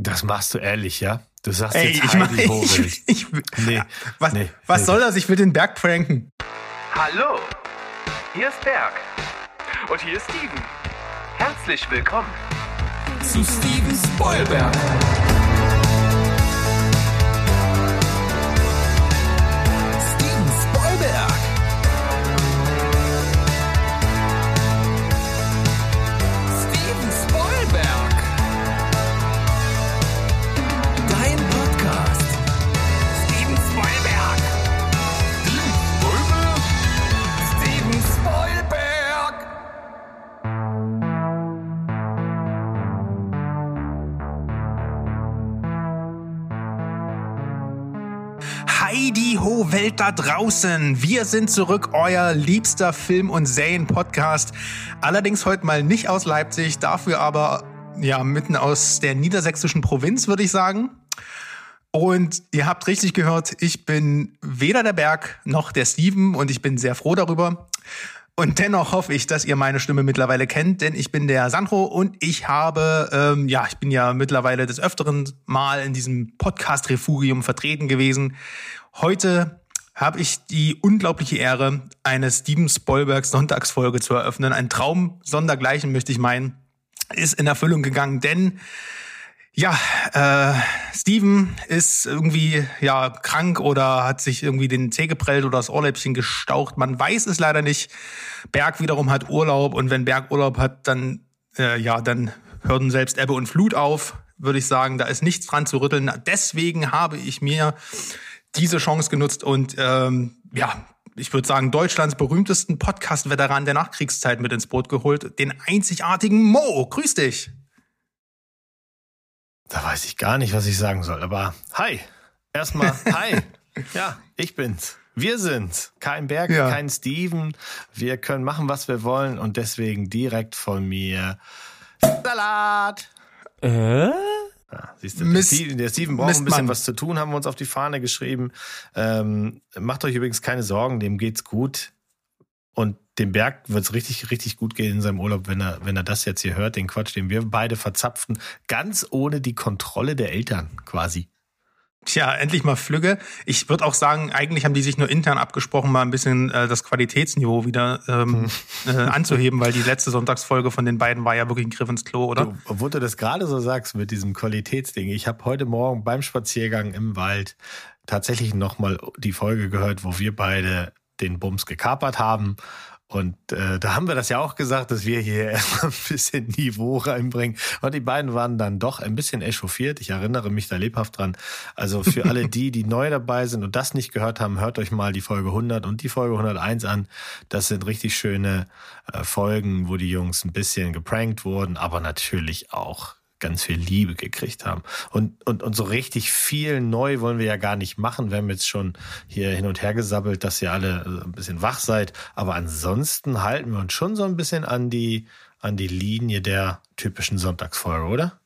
Das machst du ehrlich, ja? Du sagst Ey, jetzt ich Heidi mein, ich, ich, nee, was, nee, was nee. soll das? Ich will den Berg pranken. Hallo, hier ist Berg. Und hier ist Steven. Herzlich willkommen zu Steven Spoilberg. Welt da draußen. Wir sind zurück, euer liebster Film- und Serien-Podcast. Allerdings heute mal nicht aus Leipzig, dafür aber ja mitten aus der niedersächsischen Provinz, würde ich sagen. Und ihr habt richtig gehört, ich bin weder der Berg noch der Steven und ich bin sehr froh darüber. Und dennoch hoffe ich, dass ihr meine Stimme mittlerweile kennt, denn ich bin der Sandro und ich habe, ähm, ja, ich bin ja mittlerweile des Öfteren mal in diesem Podcast-Refugium vertreten gewesen. Heute habe ich die unglaubliche Ehre, eine Steven Spielberg Sonntagsfolge zu eröffnen. Ein Traum sondergleichen, möchte ich meinen, ist in Erfüllung gegangen, denn ja, äh, Steven ist irgendwie ja krank oder hat sich irgendwie den Zeh geprellt oder das Ohrläppchen gestaucht. Man weiß es leider nicht. Berg wiederum hat Urlaub und wenn Berg Urlaub hat, dann äh, ja, dann hören selbst Ebbe und Flut auf, würde ich sagen. Da ist nichts dran zu rütteln. Deswegen habe ich mir diese Chance genutzt und ähm, ja, ich würde sagen, Deutschlands berühmtesten Podcast-Veteran der Nachkriegszeit mit ins Boot geholt, den einzigartigen Mo. Grüß dich. Da weiß ich gar nicht, was ich sagen soll. Aber hi. Erstmal hi. ja, ich bin's. Wir sind's. Kein Berg, ja. kein Steven. Wir können machen, was wir wollen und deswegen direkt von mir Salat. Äh? Ja, siehst du, Mist, der, Steven, der Steven braucht ein bisschen was zu tun, haben wir uns auf die Fahne geschrieben. Ähm, macht euch übrigens keine Sorgen, dem geht's gut. Und dem Berg wird es richtig, richtig gut gehen in seinem Urlaub, wenn er, wenn er das jetzt hier hört, den Quatsch, den wir beide verzapften, ganz ohne die Kontrolle der Eltern quasi. Tja, endlich mal Flügge. Ich würde auch sagen, eigentlich haben die sich nur intern abgesprochen, mal ein bisschen äh, das Qualitätsniveau wieder ähm, hm. äh, anzuheben, weil die letzte Sonntagsfolge von den beiden war ja wirklich ein Griff ins Klo, oder? Du, obwohl du das gerade so sagst mit diesem Qualitätsding. Ich habe heute Morgen beim Spaziergang im Wald tatsächlich nochmal die Folge gehört, wo wir beide den Bums gekapert haben und äh, da haben wir das ja auch gesagt, dass wir hier erstmal ein bisschen Niveau reinbringen. Und die beiden waren dann doch ein bisschen echauffiert. Ich erinnere mich da lebhaft dran. Also für alle die, die neu dabei sind und das nicht gehört haben, hört euch mal die Folge 100 und die Folge 101 an. Das sind richtig schöne äh, Folgen, wo die Jungs ein bisschen geprankt wurden, aber natürlich auch ganz viel Liebe gekriegt haben. Und, und, und so richtig viel neu wollen wir ja gar nicht machen. Wir haben jetzt schon hier hin und her gesabbelt, dass ihr alle äh, ein bisschen wach seid. Aber ansonsten halten wir uns schon so ein bisschen an die, an die Linie der typischen Sonntagsfolge, oder?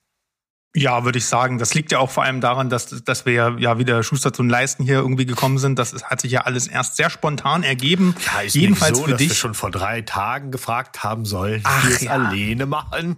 Ja, würde ich sagen. Das liegt ja auch vor allem daran, dass, dass wir ja wieder Schuster zum Leisten hier irgendwie gekommen sind. Das hat sich ja alles erst sehr spontan ergeben. Ja, ist Jedenfalls so, für dass dich. wir schon vor drei Tagen gefragt haben sollen, Ach, wir es ja. alleine machen.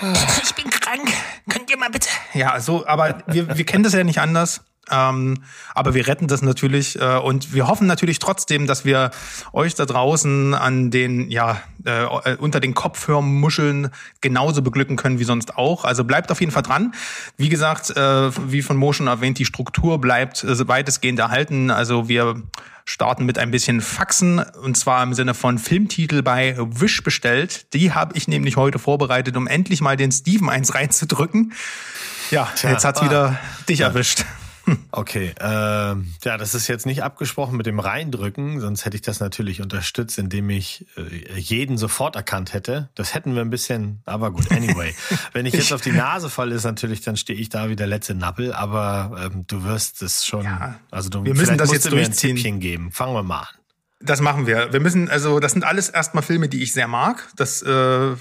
Ich bin krank. Könnt ihr mal bitte? Ja, so, aber wir, wir kennen das ja nicht anders. Ähm, aber wir retten das natürlich äh, und wir hoffen natürlich trotzdem, dass wir euch da draußen an den, ja, äh, unter den Kopfhörmuscheln genauso beglücken können wie sonst auch. Also bleibt auf jeden Fall dran. Wie gesagt, äh, wie von Mo schon erwähnt, die Struktur bleibt äh, weitestgehend erhalten. Also wir starten mit ein bisschen Faxen und zwar im Sinne von Filmtitel bei Wish bestellt. Die habe ich nämlich heute vorbereitet, um endlich mal den Steven eins reinzudrücken. Ja, Tja, jetzt hat's ah, wieder dich ja. erwischt. Okay, äh, ja, das ist jetzt nicht abgesprochen mit dem Reindrücken, sonst hätte ich das natürlich unterstützt, indem ich äh, jeden sofort erkannt hätte. Das hätten wir ein bisschen, aber gut, anyway. Wenn ich jetzt auf die Nase falle, ist natürlich, dann stehe ich da wie der letzte Nappel, aber ähm, du wirst es schon, ja, also du wir müssen das jetzt durchziehen. Ein Tippchen geben. Fangen wir mal an. Das machen wir. Wir müssen, also das sind alles erstmal Filme, die ich sehr mag. Das äh,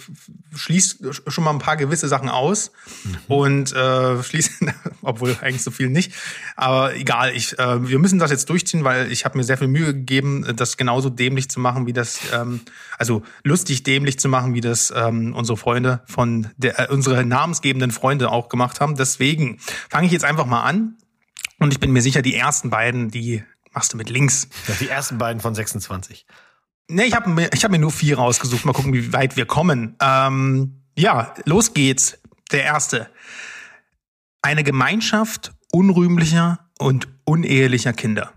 schließt schon mal ein paar gewisse Sachen aus mhm. und äh, schließt obwohl eigentlich so viel nicht. Aber egal, ich, äh, wir müssen das jetzt durchziehen, weil ich habe mir sehr viel Mühe gegeben, das genauso dämlich zu machen, wie das, ähm, also lustig dämlich zu machen, wie das ähm, unsere Freunde von der, äh, unsere namensgebenden Freunde auch gemacht haben. Deswegen fange ich jetzt einfach mal an. Und ich bin mir sicher, die ersten beiden, die machst du mit links. Ja, die ersten beiden von 26. Nee, ich habe mir, ich hab mir nur vier rausgesucht. Mal gucken, wie weit wir kommen. Ähm, ja, los geht's. Der erste. Eine Gemeinschaft unrühmlicher und unehelicher Kinder.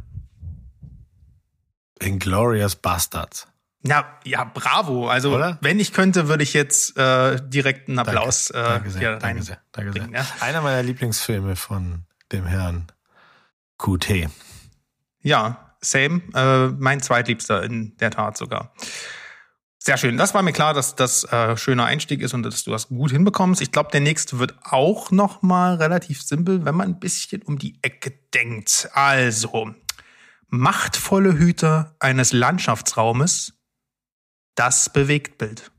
Inglorious Bastards. Ja, ja, bravo. Also, Oder? wenn ich könnte, würde ich jetzt äh, direkt einen Applaus Danke, danke äh, sehr, danke sehr, danke sehr. bringen, ja. Einer meiner Lieblingsfilme von dem Herrn QT. Ja, same. Äh, mein zweitliebster in der Tat sogar. Sehr schön. Das war mir klar, dass das äh, schöner Einstieg ist und dass du das gut hinbekommst. Ich glaube, der nächste wird auch noch mal relativ simpel, wenn man ein bisschen um die Ecke denkt. Also, machtvolle Hüter eines Landschaftsraumes, das Bewegtbild.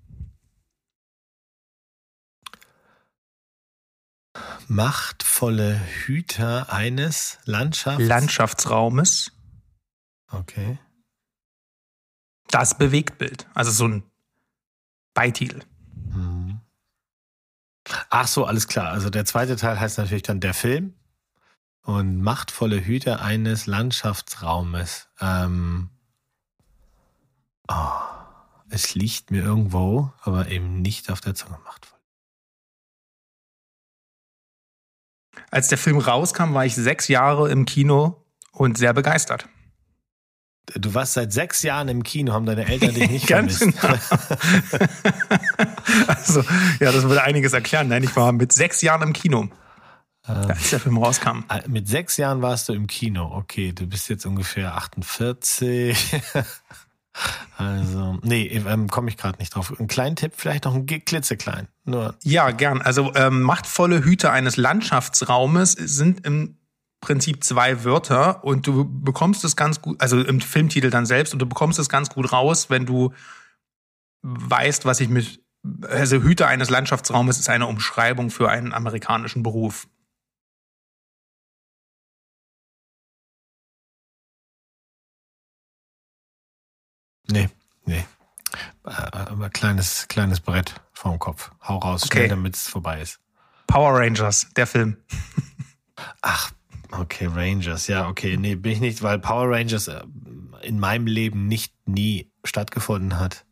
Machtvolle Hüter eines Landschafts. Landschaftsraumes, okay. das Bewegtbild. Also so ein Beititel. Mhm. Ach so, alles klar. Also der zweite Teil heißt natürlich dann der Film und machtvolle Hüter eines Landschaftsraumes. Ähm, oh, es liegt mir irgendwo, aber eben nicht auf der Zunge machtvoll. Als der Film rauskam, war ich sechs Jahre im Kino und sehr begeistert. Du warst seit sechs Jahren im Kino, haben deine Eltern dich nicht Ganz vermisst. genau. also, ja, das würde einiges erklären. Nein, ich war mit sechs Jahren im Kino, als der Film rauskam. Ah, Mit sechs Jahren warst du im Kino. Okay, du bist jetzt ungefähr 48. also, nee, ähm, komme ich gerade nicht drauf. Ein kleinen Tipp, vielleicht noch ein klitzeklein. Nur, Ja, gern. Also ähm, machtvolle Hüter eines Landschaftsraumes sind im Prinzip zwei Wörter und du bekommst es ganz gut, also im Filmtitel dann selbst, und du bekommst es ganz gut raus, wenn du weißt, was ich mit, also Hüter eines Landschaftsraumes ist eine Umschreibung für einen amerikanischen Beruf. Nee, nee. Äh, Aber kleines, kleines Brett vorm Kopf. Hau raus, Okay. schnell, damit es vorbei ist. Power Rangers, der Film. Ach, okay, Rangers. Ja, okay. Nee, bin ich nicht, weil Power Rangers äh, in meinem Leben nicht nie stattgefunden hat.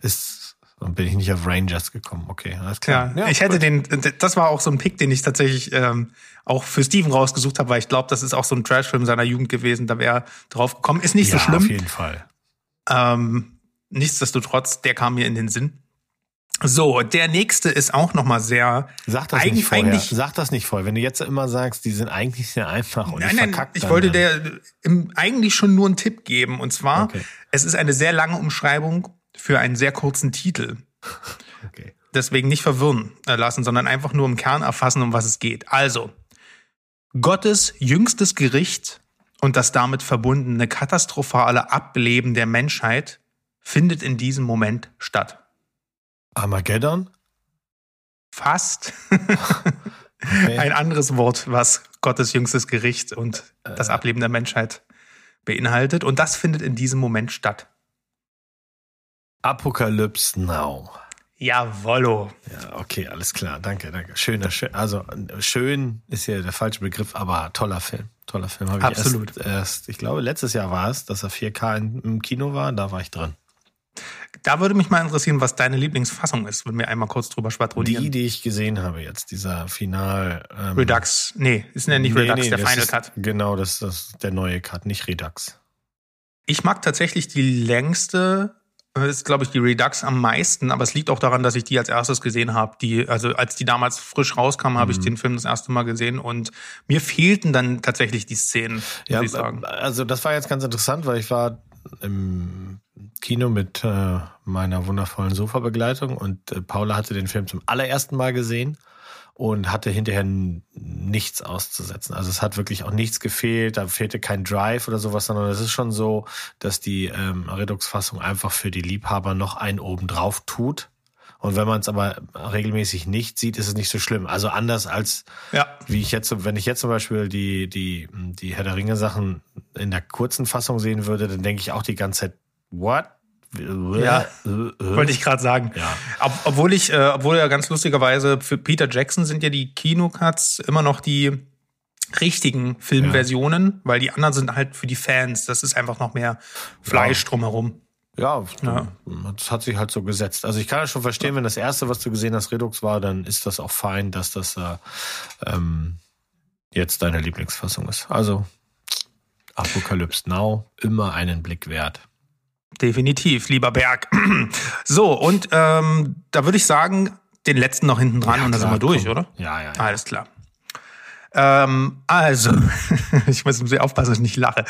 Ist, und bin ich nicht auf Rangers gekommen. Okay, alles Ja, klar. ich hätte den, das war auch so ein Pick, den ich tatsächlich ähm, auch für Steven rausgesucht habe, weil ich glaube, das ist auch so ein Trashfilm seiner Jugend gewesen. Da wäre er drauf gekommen. Ist nicht ja, so schlimm. auf jeden Fall. Ähm, nichtsdestotrotz, der kam mir in den Sinn. So, der nächste ist auch noch mal sehr. Sag das Eig- nicht vorher. eigentlich- Sag das nicht vorher. Wenn du jetzt immer sagst, die sind eigentlich sehr einfach und Nein, ich nein, verkack ich wollte dann. der im, eigentlich schon nur einen Tipp geben. Und zwar, Okay. es ist eine sehr lange Umschreibung für einen sehr kurzen Titel. Okay. Deswegen nicht verwirren äh, lassen, sondern einfach nur im Kern erfassen, um was es geht. Also, Gottes jüngstes Gericht und das damit verbundene katastrophale Ableben der Menschheit findet in diesem Moment statt. Armageddon? Fast Okay. ein anderes Wort, was Gottes jüngstes Gericht und das Ableben der Menschheit beinhaltet. Und das findet in diesem Moment statt. Apocalypse Now. Jawollo. Ja, okay, alles klar. Danke, danke. Schöner, schön. Also äh, schön ist ja der falsche Begriff, aber toller Film. Toller Film. Hab ich Absolut. Erst, erst, ich glaube, letztes Jahr war es, dass er 4K in, im Kino war. Da war ich drin. Da würde mich mal interessieren, was deine Lieblingsfassung ist, wenn wir einmal kurz drüber schwadronieren. Die, die ich gesehen habe jetzt, dieser Final. Ähm, Redux. Nee, ist ja nicht nee, Redux, nee, der Final ist, Cut. Genau, das ist der neue Cut, nicht Redux. Ich mag tatsächlich die längste, ist glaube ich die Redux am meisten, aber es liegt auch daran, dass ich die als erstes gesehen habe. Die, also als die damals frisch rauskam, habe ich Mhm. den Film das erste Mal gesehen und mir fehlten dann tatsächlich die Szenen, muss Ja, ich sagen. also das war jetzt ganz interessant, weil ich war im Kino mit äh, meiner wundervollen Sofabegleitung und äh, Paula hatte den Film zum allerersten Mal gesehen und hatte hinterher nichts auszusetzen. Also es hat wirklich auch nichts gefehlt, da fehlte kein Drive oder sowas, sondern es ist schon so, dass die ähm, Redux-Fassung einfach für die Liebhaber noch einen oben drauf tut. Und wenn man es aber regelmäßig nicht sieht, ist es nicht so schlimm. Also anders als Ja. wie ich jetzt, wenn ich jetzt zum Beispiel die, die, die Herr der Ringe Sachen in der kurzen Fassung sehen würde, dann denke ich auch die ganze Zeit, what? Ja, Wollte ich gerade sagen. Ja. Ob, obwohl ich, äh, obwohl ja ganz lustigerweise für Peter Jackson sind ja die Kinocuts immer noch die richtigen Filmversionen, weil die anderen sind halt für die Fans. Das ist einfach noch mehr Fleisch drumherum. Ja, Ja. das hat sich halt so gesetzt. Also ich kann ja schon verstehen, wenn das erste, was du gesehen hast, Redux war, dann ist das auch fein, dass das äh, ähm, jetzt deine Lieblingsfassung ist. Also Apocalypse Now, immer einen Blick wert. Definitiv, lieber Berg. So, und ähm, da würde ich sagen, den letzten noch hinten dran Ja, und dann sind wir durch, komm. oder? Ja, ja, ja. Alles klar. Ähm, also, ich muss sehr aufpassen, dass ich nicht lache.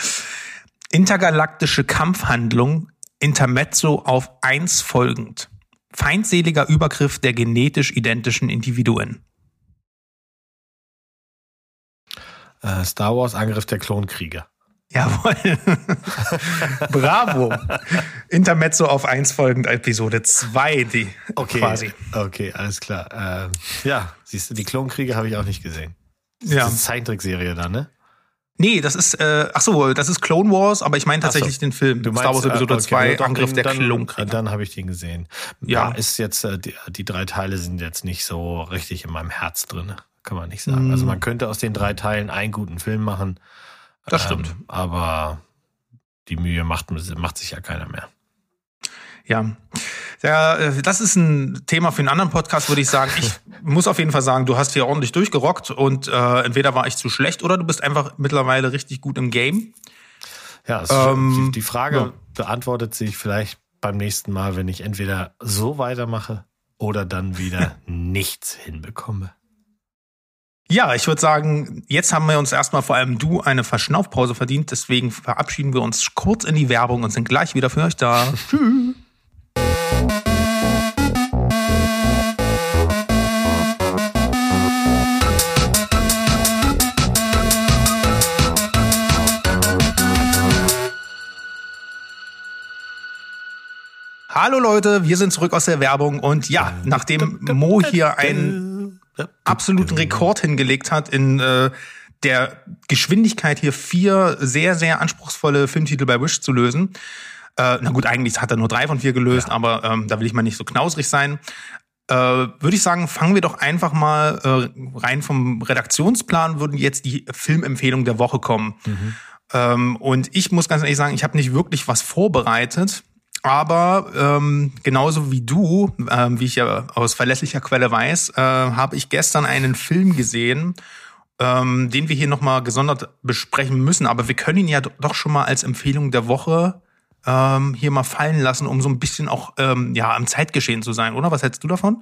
Intergalaktische Kampfhandlung, Intermezzo auf eins folgend. Feindseliger Übergriff der genetisch identischen Individuen. Äh, Star Wars Angriff der Klonkrieger. Jawohl. Bravo. Intermezzo auf eins folgend, Episode 2, die Okay, quasi. okay, alles klar. Ähm, ja, siehst du, die Klonkrieger habe ich auch nicht gesehen. Ja. Das ist Zeichentrickserie dann, ne? Nee, das ist, äh, ach so, das ist Clone Wars, aber ich meine tatsächlich so. den Film. Du meinst, Star Wars Episode äh, okay, 2, doch, Angriff der dann, Klonkrieger. Dann habe ich den gesehen. Ja. Ja, ist jetzt, äh, die, die drei Teile sind jetzt nicht so richtig in meinem Herz drin, kann man nicht sagen. Mm. Also man könnte aus den drei Teilen einen guten Film machen. Das stimmt. Ähm, aber die Mühe macht, macht sich ja keiner mehr. Ja. ja, äh, das ist ein Thema für einen anderen Podcast, würde ich sagen. Ich muss auf jeden Fall sagen, du hast hier ordentlich durchgerockt und äh, entweder war ich zu schlecht oder du bist einfach mittlerweile richtig gut im Game. Ja, Ähm, die, die Frage ja. beantwortet sich vielleicht beim nächsten Mal, wenn ich entweder so weitermache oder dann wieder nichts hinbekomme. Ja, ich würde sagen, jetzt haben wir uns erstmal vor allem du eine Verschnaufpause verdient. Deswegen verabschieden wir uns kurz in die Werbung und sind gleich wieder für euch da. Tschüss. Hallo Leute, wir sind zurück aus der Werbung und ja, nachdem Mo hier einen absoluten Rekord hingelegt hat in äh, der Geschwindigkeit hier vier sehr, sehr anspruchsvolle Filmtitel bei Wish zu lösen. Äh, na gut, eigentlich hat er nur drei von vier gelöst, aber ähm, da will ich mal nicht so knausrig sein. Äh, Würde ich sagen, fangen wir doch einfach mal äh, rein vom Redaktionsplan, würden jetzt die Filmempfehlungen der Woche kommen. Ähm, und ich muss ganz ehrlich sagen, ich habe nicht wirklich was vorbereitet. Aber ähm, genauso wie du, ähm, wie ich ja aus verlässlicher Quelle weiß, äh, habe ich gestern einen Film gesehen, ähm, den wir hier nochmal gesondert besprechen müssen. Aber wir können ihn ja do- doch schon mal als Empfehlung der Woche ähm, hier mal fallen lassen, um so ein bisschen auch ähm, ja am Zeitgeschehen zu sein, oder? Was hältst du davon?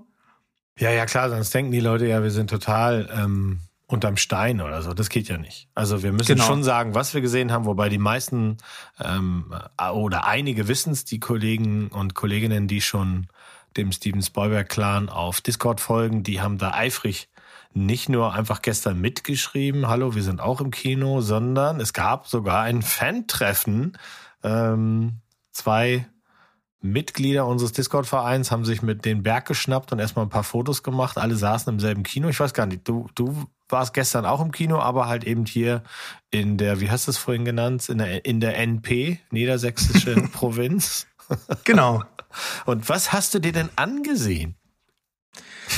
Ja, ja, klar, sonst denken die Leute ja, wir sind total ähm, unterm Stein oder so. Das geht ja nicht. Also wir müssen Genau. schon sagen, was wir gesehen haben, wobei die meisten ähm, oder einige wissen es, die Kollegen und Kolleginnen, die schon dem Steven Spielberg-Clan auf Discord folgen, die haben da eifrig nicht nur einfach gestern mitgeschrieben, hallo, wir sind auch im Kino, sondern es gab sogar ein Fan-Treffen. Ähm, zwei Mitglieder unseres Discord-Vereins haben sich mit den Berg geschnappt und erstmal ein paar Fotos gemacht. Alle saßen im selben Kino. Ich weiß gar nicht, du, du warst gestern auch im Kino, aber halt eben hier in der, wie hast du es vorhin genannt, in der, in der NP, Niedersächsische Provinz. Genau. Und was hast du dir denn angesehen?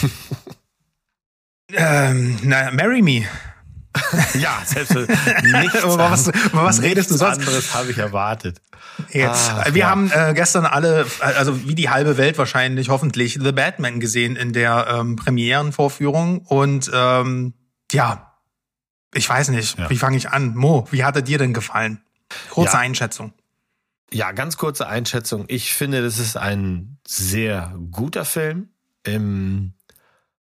ähm, na, Marry Me. Ja, selbstverständlich. Über was- über was redest du sonst? anderes habe ich erwartet. Jetzt. Ach, wir ja. haben äh, gestern alle, also wie die halbe Welt wahrscheinlich, hoffentlich The Batman gesehen in der ähm, Premierenvorführung. Und ähm, ja, ich weiß nicht, Ja. wie fange ich an? Mo, wie hat er dir denn gefallen? Kurze Ja. Einschätzung. Ja, ganz kurze Einschätzung. Ich finde, das ist ein sehr guter Film. Ähm,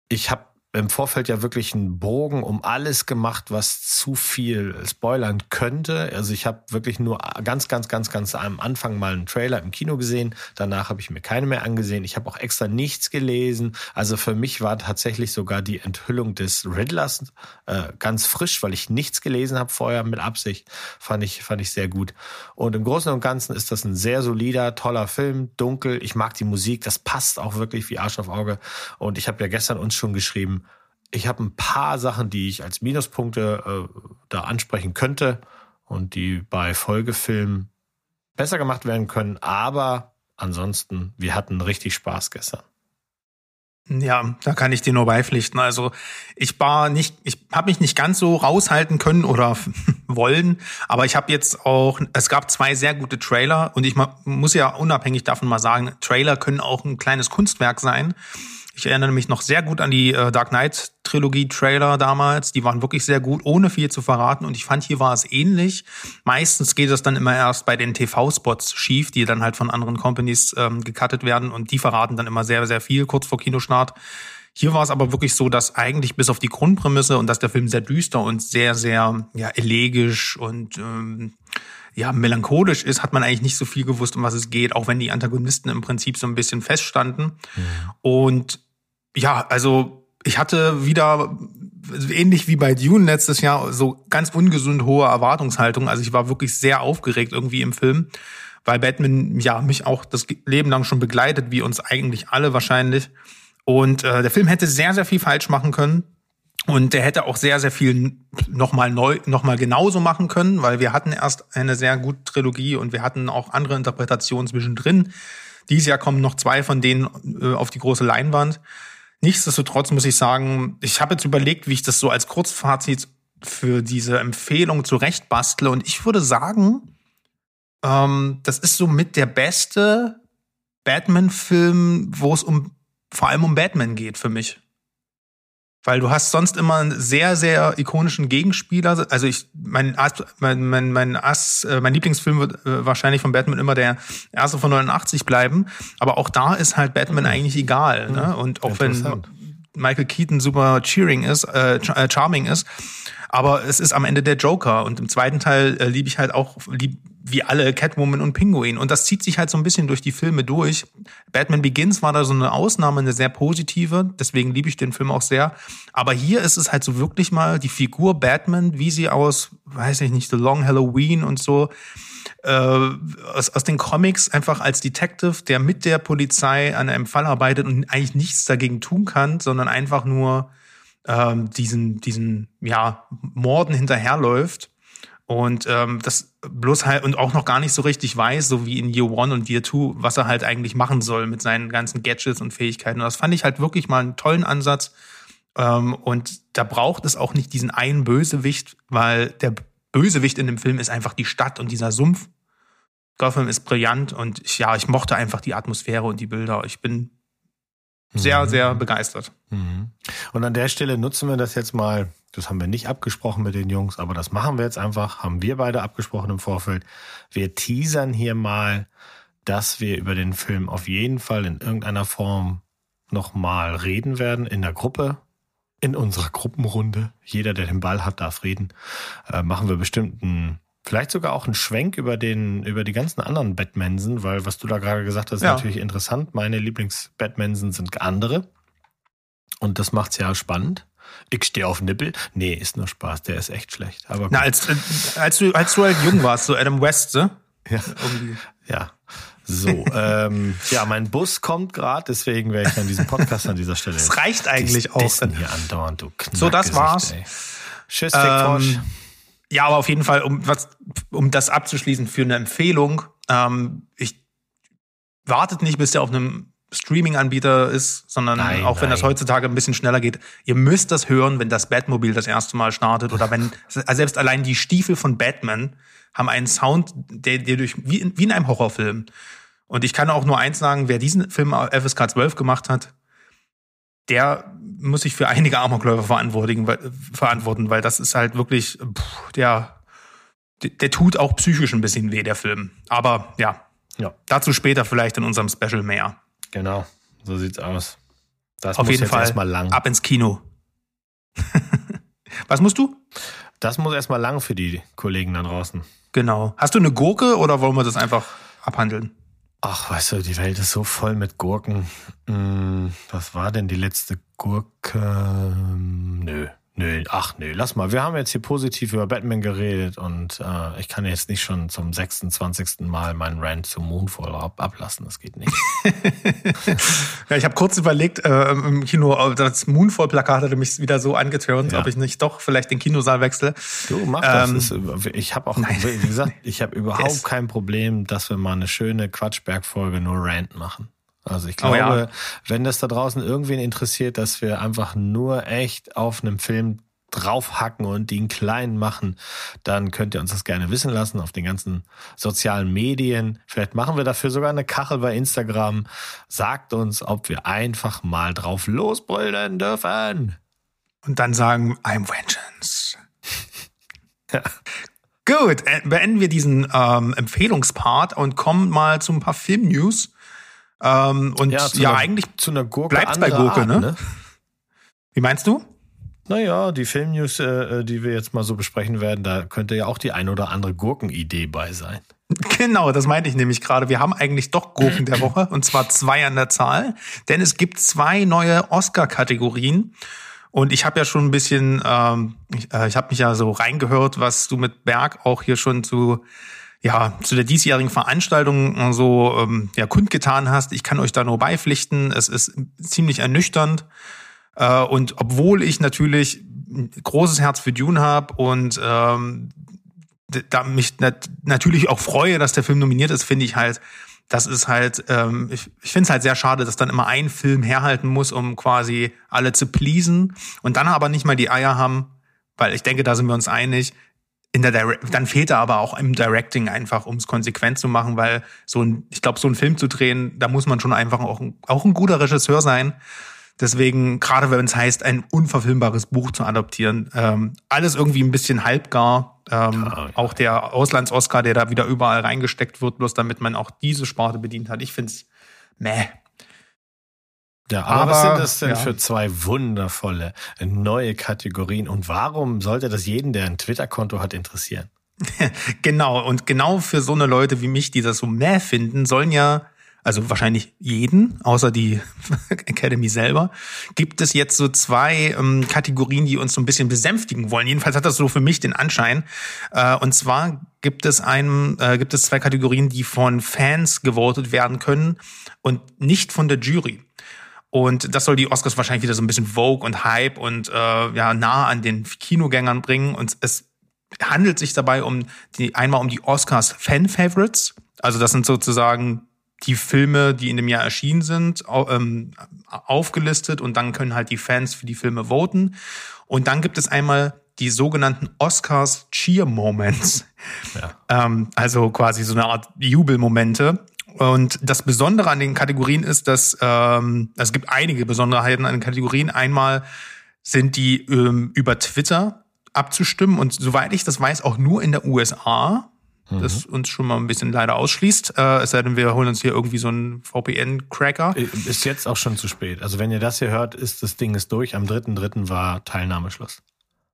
ich habe im Vorfeld ja wirklich einen Bogen um alles gemacht, was zu viel spoilern könnte. Also ich habe wirklich nur ganz, ganz, ganz, ganz am Anfang mal einen Trailer im Kino gesehen. Danach habe ich mir keine mehr angesehen. Ich habe auch extra nichts gelesen. Also für mich war tatsächlich sogar die Enthüllung des Riddlers äh, ganz frisch, weil ich nichts gelesen habe vorher mit Absicht. Fand ich, fand ich sehr gut. Und im Großen und Ganzen ist das ein sehr solider, toller Film. Dunkel. Ich mag die Musik. Das passt auch wirklich wie Arsch auf Auge. Und ich habe ja gestern uns schon geschrieben, ich habe ein paar Sachen, die ich als Minuspunkte äh, da ansprechen könnte und die bei Folgefilmen besser gemacht werden können. Aber ansonsten, wir hatten richtig Spaß gestern. Ja, da kann ich dir nur beipflichten. Also ich war nicht, ich habe mich nicht ganz so raushalten können oder wollen, aber ich habe jetzt auch, es gab zwei sehr gute Trailer und ich muss ja unabhängig davon mal sagen, Trailer können auch ein kleines Kunstwerk sein. Ich erinnere mich noch sehr gut an die äh, Dark Knight Trilogie Trailer damals. Die waren wirklich sehr gut, ohne viel zu verraten. Und ich fand, hier war es ähnlich. Meistens geht es dann immer erst bei den TV-Spots schief, die dann halt von anderen Companies ähm, gecuttet werden. Und die verraten dann immer sehr, sehr viel kurz vor Kinostart. Hier war es aber wirklich so, dass eigentlich bis auf die Grundprämisse und dass der Film sehr düster und sehr, sehr ja, elegisch und ähm, ja, melancholisch ist, hat man eigentlich nicht so viel gewusst, um was es geht, auch wenn die Antagonisten im Prinzip so ein bisschen feststanden. Mhm. Und ja, also ich hatte wieder ähnlich wie bei Dune letztes Jahr so ganz ungesund hohe Erwartungshaltung. Also ich war wirklich sehr aufgeregt irgendwie im Film, weil Batman ja mich auch das Leben lang schon begleitet, wie uns eigentlich alle wahrscheinlich. Und äh, der Film hätte sehr sehr viel falsch machen können. Und der hätte auch sehr, sehr viel nochmal neu, nochmal genauso machen können, weil wir hatten erst eine sehr gute Trilogie und wir hatten auch andere Interpretationen zwischendrin. Dieses Jahr kommen noch zwei von denen äh, auf die große Leinwand. Nichtsdestotrotz muss ich sagen, ich habe jetzt überlegt, wie ich das so als Kurzfazit für diese Empfehlung zurechtbastle. Und ich würde sagen, ähm, das ist so mit der beste Batman-Film, wo es um vor allem um Batman geht für mich. Weil du hast sonst immer einen sehr, sehr ikonischen Gegenspieler. Also ich, mein Ass, mein, mein, mein Ass, äh, mein Lieblingsfilm wird äh, wahrscheinlich von Batman immer der erste von 89 bleiben. Aber auch da ist halt Batman eigentlich egal. Ne? Und auch wenn Michael Keaton super cheering ist, äh, äh, charming ist, aber es ist am Ende der Joker. Und im zweiten Teil äh, liebe ich halt auch, lieb, wie alle Catwoman und Pinguin. Und das zieht sich halt so ein bisschen durch die Filme durch. Batman Begins war da so eine Ausnahme, eine sehr positive. Deswegen liebe ich den Film auch sehr. Aber hier ist es halt so wirklich mal die Figur Batman, wie sie aus, weiß ich nicht, The Long Halloween und so, äh, aus, aus den Comics einfach als Detective, der mit der Polizei an einem Fall arbeitet und eigentlich nichts dagegen tun kann, sondern einfach nur ähm, diesen, diesen, ja, Morden hinterherläuft und ähm, das bloß halt und auch noch gar nicht so richtig weiß, so wie in Year One und Year Two, was er halt eigentlich machen soll mit seinen ganzen Gadgets und Fähigkeiten. Und das fand ich halt wirklich mal einen tollen Ansatz. Ähm, und da braucht es auch nicht diesen einen Bösewicht, weil der Bösewicht in dem Film ist einfach die Stadt und dieser Sumpf. Gotham ist brillant und ich, ja, ich mochte einfach die Atmosphäre und die Bilder. Ich bin sehr, mhm. sehr begeistert. Mhm. Und an der Stelle nutzen wir das jetzt mal das haben wir nicht abgesprochen mit den Jungs, aber das machen wir jetzt einfach. Haben wir beide abgesprochen im Vorfeld. Wir teasern hier mal, dass wir über den Film auf jeden Fall in irgendeiner Form nochmal reden werden in der Gruppe, in unserer Gruppenrunde. Jeder, der den Ball hat, darf reden. Äh, machen wir bestimmt einen, vielleicht sogar auch einen Schwenk über den, über die ganzen anderen Batmansen, weil was du da gerade gesagt hast, ist ja. natürlich interessant. Meine Lieblings-Batmansen sind andere. Und das macht's ja spannend. Ich stehe auf Nippel. Nee, ist nur Spaß, der ist echt schlecht. Aber Na, als, äh, als, du, als du halt jung warst, so Adam West, so? Ja. Irgendwie. Ja. So, ähm, ja, mein Bus kommt gerade, deswegen werde ich dann diesen Podcast an dieser Stelle. Das reicht eigentlich auch. hier andauernd, du So, das war's. Ey. Tschüss, ähm, Ja, aber auf jeden Fall, um was, um das abzuschließen für eine Empfehlung, ähm, ich wartet nicht, bis der auf einem Streaming-Anbieter ist, sondern nein, auch wenn nein. das heutzutage ein bisschen schneller geht. Ihr müsst das hören, wenn das Batmobil das erste Mal startet oder wenn selbst allein die Stiefel von Batman haben einen Sound, der, der durch wie, wie in einem Horrorfilm. Und ich kann auch nur eins sagen, wer diesen Film FSK 12 gemacht hat, der muss sich für einige Amokläufer verantworten, weil, verantworten, weil das ist halt wirklich, pff, der, der tut auch psychisch ein bisschen weh, der Film. Aber ja, ja. dazu später vielleicht in unserem Special mehr. Genau, so sieht's aus. Das Auf jeden Fall erstmal lang. ab ins Kino. Was musst du? Das muss erstmal lang für die Kollegen da draußen. Genau. Hast du eine Gurke oder wollen wir das einfach abhandeln? Ach, weißt du, die Welt ist so voll mit Gurken. Hm, was war denn die letzte Gurke? Hm, nö. Nö, ach nö, lass mal. Wir haben jetzt hier positiv über Batman geredet und äh, ich kann jetzt nicht schon zum 26. Mal meinen Rant zum Moonfall ab ablassen. Das geht nicht. ja, ich habe kurz überlegt, äh, im Kino, das Moonfall-Plakat hatte mich wieder so angetörnt, ja. ob ich nicht doch vielleicht den Kinosaal wechsle. Du mach das. Ähm, ist, ich habe auch, nein. wie gesagt, ich habe überhaupt kein Problem, dass wir mal eine schöne Quatschberg-Folge nur Rant machen. Also ich glaube, oh ja. wenn das da draußen irgendwen interessiert, dass wir einfach nur echt auf einem Film draufhacken und ihn klein machen, dann könnt ihr uns das gerne wissen lassen auf den ganzen sozialen Medien. Vielleicht machen wir dafür sogar eine Kachel bei Instagram. Sagt uns, ob wir einfach mal drauf losbrüllen dürfen. Und dann sagen, I'm vengeance. ja. Gut, äh, beenden wir diesen ähm, Empfehlungspart und kommen mal zu ein paar Film-News. Ähm, und ja, ja einer, eigentlich zu einer Gurke bleibt bei Gurke, Art, ne? ne? Wie meinst du? Naja, die Filmnews, äh, äh, die wir jetzt mal so besprechen werden, da könnte ja auch die ein oder andere Gurkenidee bei sein. Genau, das meinte ich nämlich gerade. Wir haben eigentlich doch Gurken der Woche und zwar zwei an der Zahl, denn es gibt zwei neue Oscar-Kategorien. Und ich habe ja schon ein bisschen, ähm, ich, äh, ich habe mich ja so reingehört, was du mit Berg auch hier schon zu ja, zu der diesjährigen Veranstaltung so ähm, ja, kundgetan hast. Ich kann euch da nur beipflichten. Es ist ziemlich ernüchternd. Äh, und obwohl ich natürlich ein großes Herz für Dune habe und ähm, da mich nat natürlich auch freue, dass der Film nominiert ist, finde ich halt, das ist halt, ähm, ich, ich finde es halt sehr schade, dass dann immer ein Film herhalten muss, um quasi alle zu pleasen und dann aber nicht mal die Eier haben, weil ich denke, da sind wir uns einig, in der Dire dann fehlt er aber auch im Directing einfach, um es konsequent zu machen, weil so ein, ich glaube, so einen Film zu drehen, da muss man schon einfach auch ein, auch ein guter Regisseur sein. Deswegen, gerade wenn es heißt, ein unverfilmbares Buch zu adoptieren, ähm, alles irgendwie ein bisschen halbgar. Ähm, ja, ja. Auch der Auslands-Oscar, der da wieder überall reingesteckt wird, bloß damit man auch diese Sparte bedient hat. Ich find's meh. Ja, aber, aber was sind das denn ja. für zwei wundervolle neue Kategorien und warum sollte das jeden, der ein Twitter-Konto hat, interessieren? genau, und genau für so eine Leute wie mich, die das so mehr finden, sollen ja, also wahrscheinlich jeden, außer die Academy selber, gibt es jetzt so zwei ähm, Kategorien, die uns so ein bisschen besänftigen wollen. Jedenfalls hat das so für mich den Anschein. Äh, und zwar gibt es einem, äh, gibt es zwei Kategorien, die von Fans gewotet werden können und nicht von der Jury. Und das soll die Oscars wahrscheinlich wieder so ein bisschen Vogue und Hype und äh, ja nah an den Kinogängern bringen. Und es handelt sich dabei um die einmal um die Oscars Fan Favorites. Also das sind sozusagen die Filme, die in dem Jahr erschienen sind, ähm, aufgelistet und dann können halt die Fans für die Filme voten. Und dann gibt es einmal die sogenannten Oscars Cheer Moments. Ja. Ähm, also quasi so eine Art Jubelmomente. Und das Besondere an den Kategorien ist, dass ähm, es gibt einige Besonderheiten an den Kategorien. Einmal sind die ähm, über Twitter abzustimmen und soweit ich das weiß, auch nur in der USA. Mhm. Das uns schon mal ein bisschen leider ausschließt. Äh, es sei denn, wir holen uns hier irgendwie so einen VPN-Cracker. Äh, ist jetzt auch schon zu spät. Also wenn ihr das hier hört, ist das Ding ist durch. Am 3.3. war Teilnahmeschluss.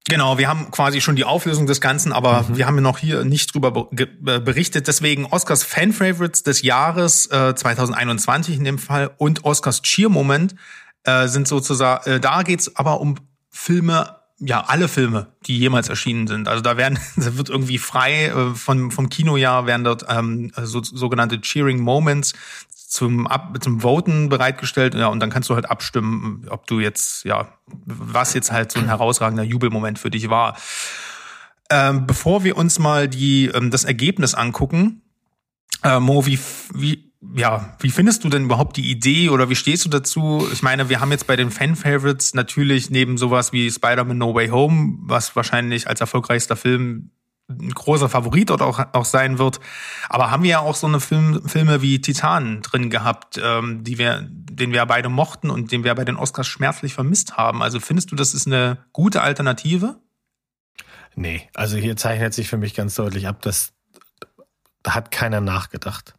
Genau, wir haben quasi schon die Auflösung des Ganzen, aber mhm. wir haben noch hier nicht drüber berichtet. Deswegen Oscars Fan Favorites des Jahres äh, 2021 in dem Fall und Oscars Cheer Moment äh, sind sozusagen, äh, da geht's aber um Filme, ja, alle Filme, die jemals erschienen sind. Also da werden, da wird irgendwie frei äh, von, vom Kinojahr werden dort ähm, so, sogenannte Cheering Moments zum, Ab zum Voten bereitgestellt. Ja, und dann kannst du halt abstimmen, ob du jetzt, ja, was jetzt halt so ein herausragender Jubelmoment für dich war. Ähm, bevor wir uns mal die, ähm, das Ergebnis angucken, äh, Mo, wie, wie, ja, wie findest du denn überhaupt die Idee oder wie stehst du dazu? Ich meine, wir haben jetzt bei den Fan-Favorites natürlich neben sowas wie Spider-Man No Way Home, was wahrscheinlich als erfolgreichster Film ein großer Favorit dort auch, auch sein wird. Aber haben wir ja auch so eine Film, Filme wie Titan drin gehabt, ähm, die wir, den wir beide mochten und den wir bei den Oscars schmerzlich vermisst haben. Also findest du, das ist eine gute Alternative? Nee, also hier zeichnet sich für mich ganz deutlich ab, dass da hat keiner nachgedacht.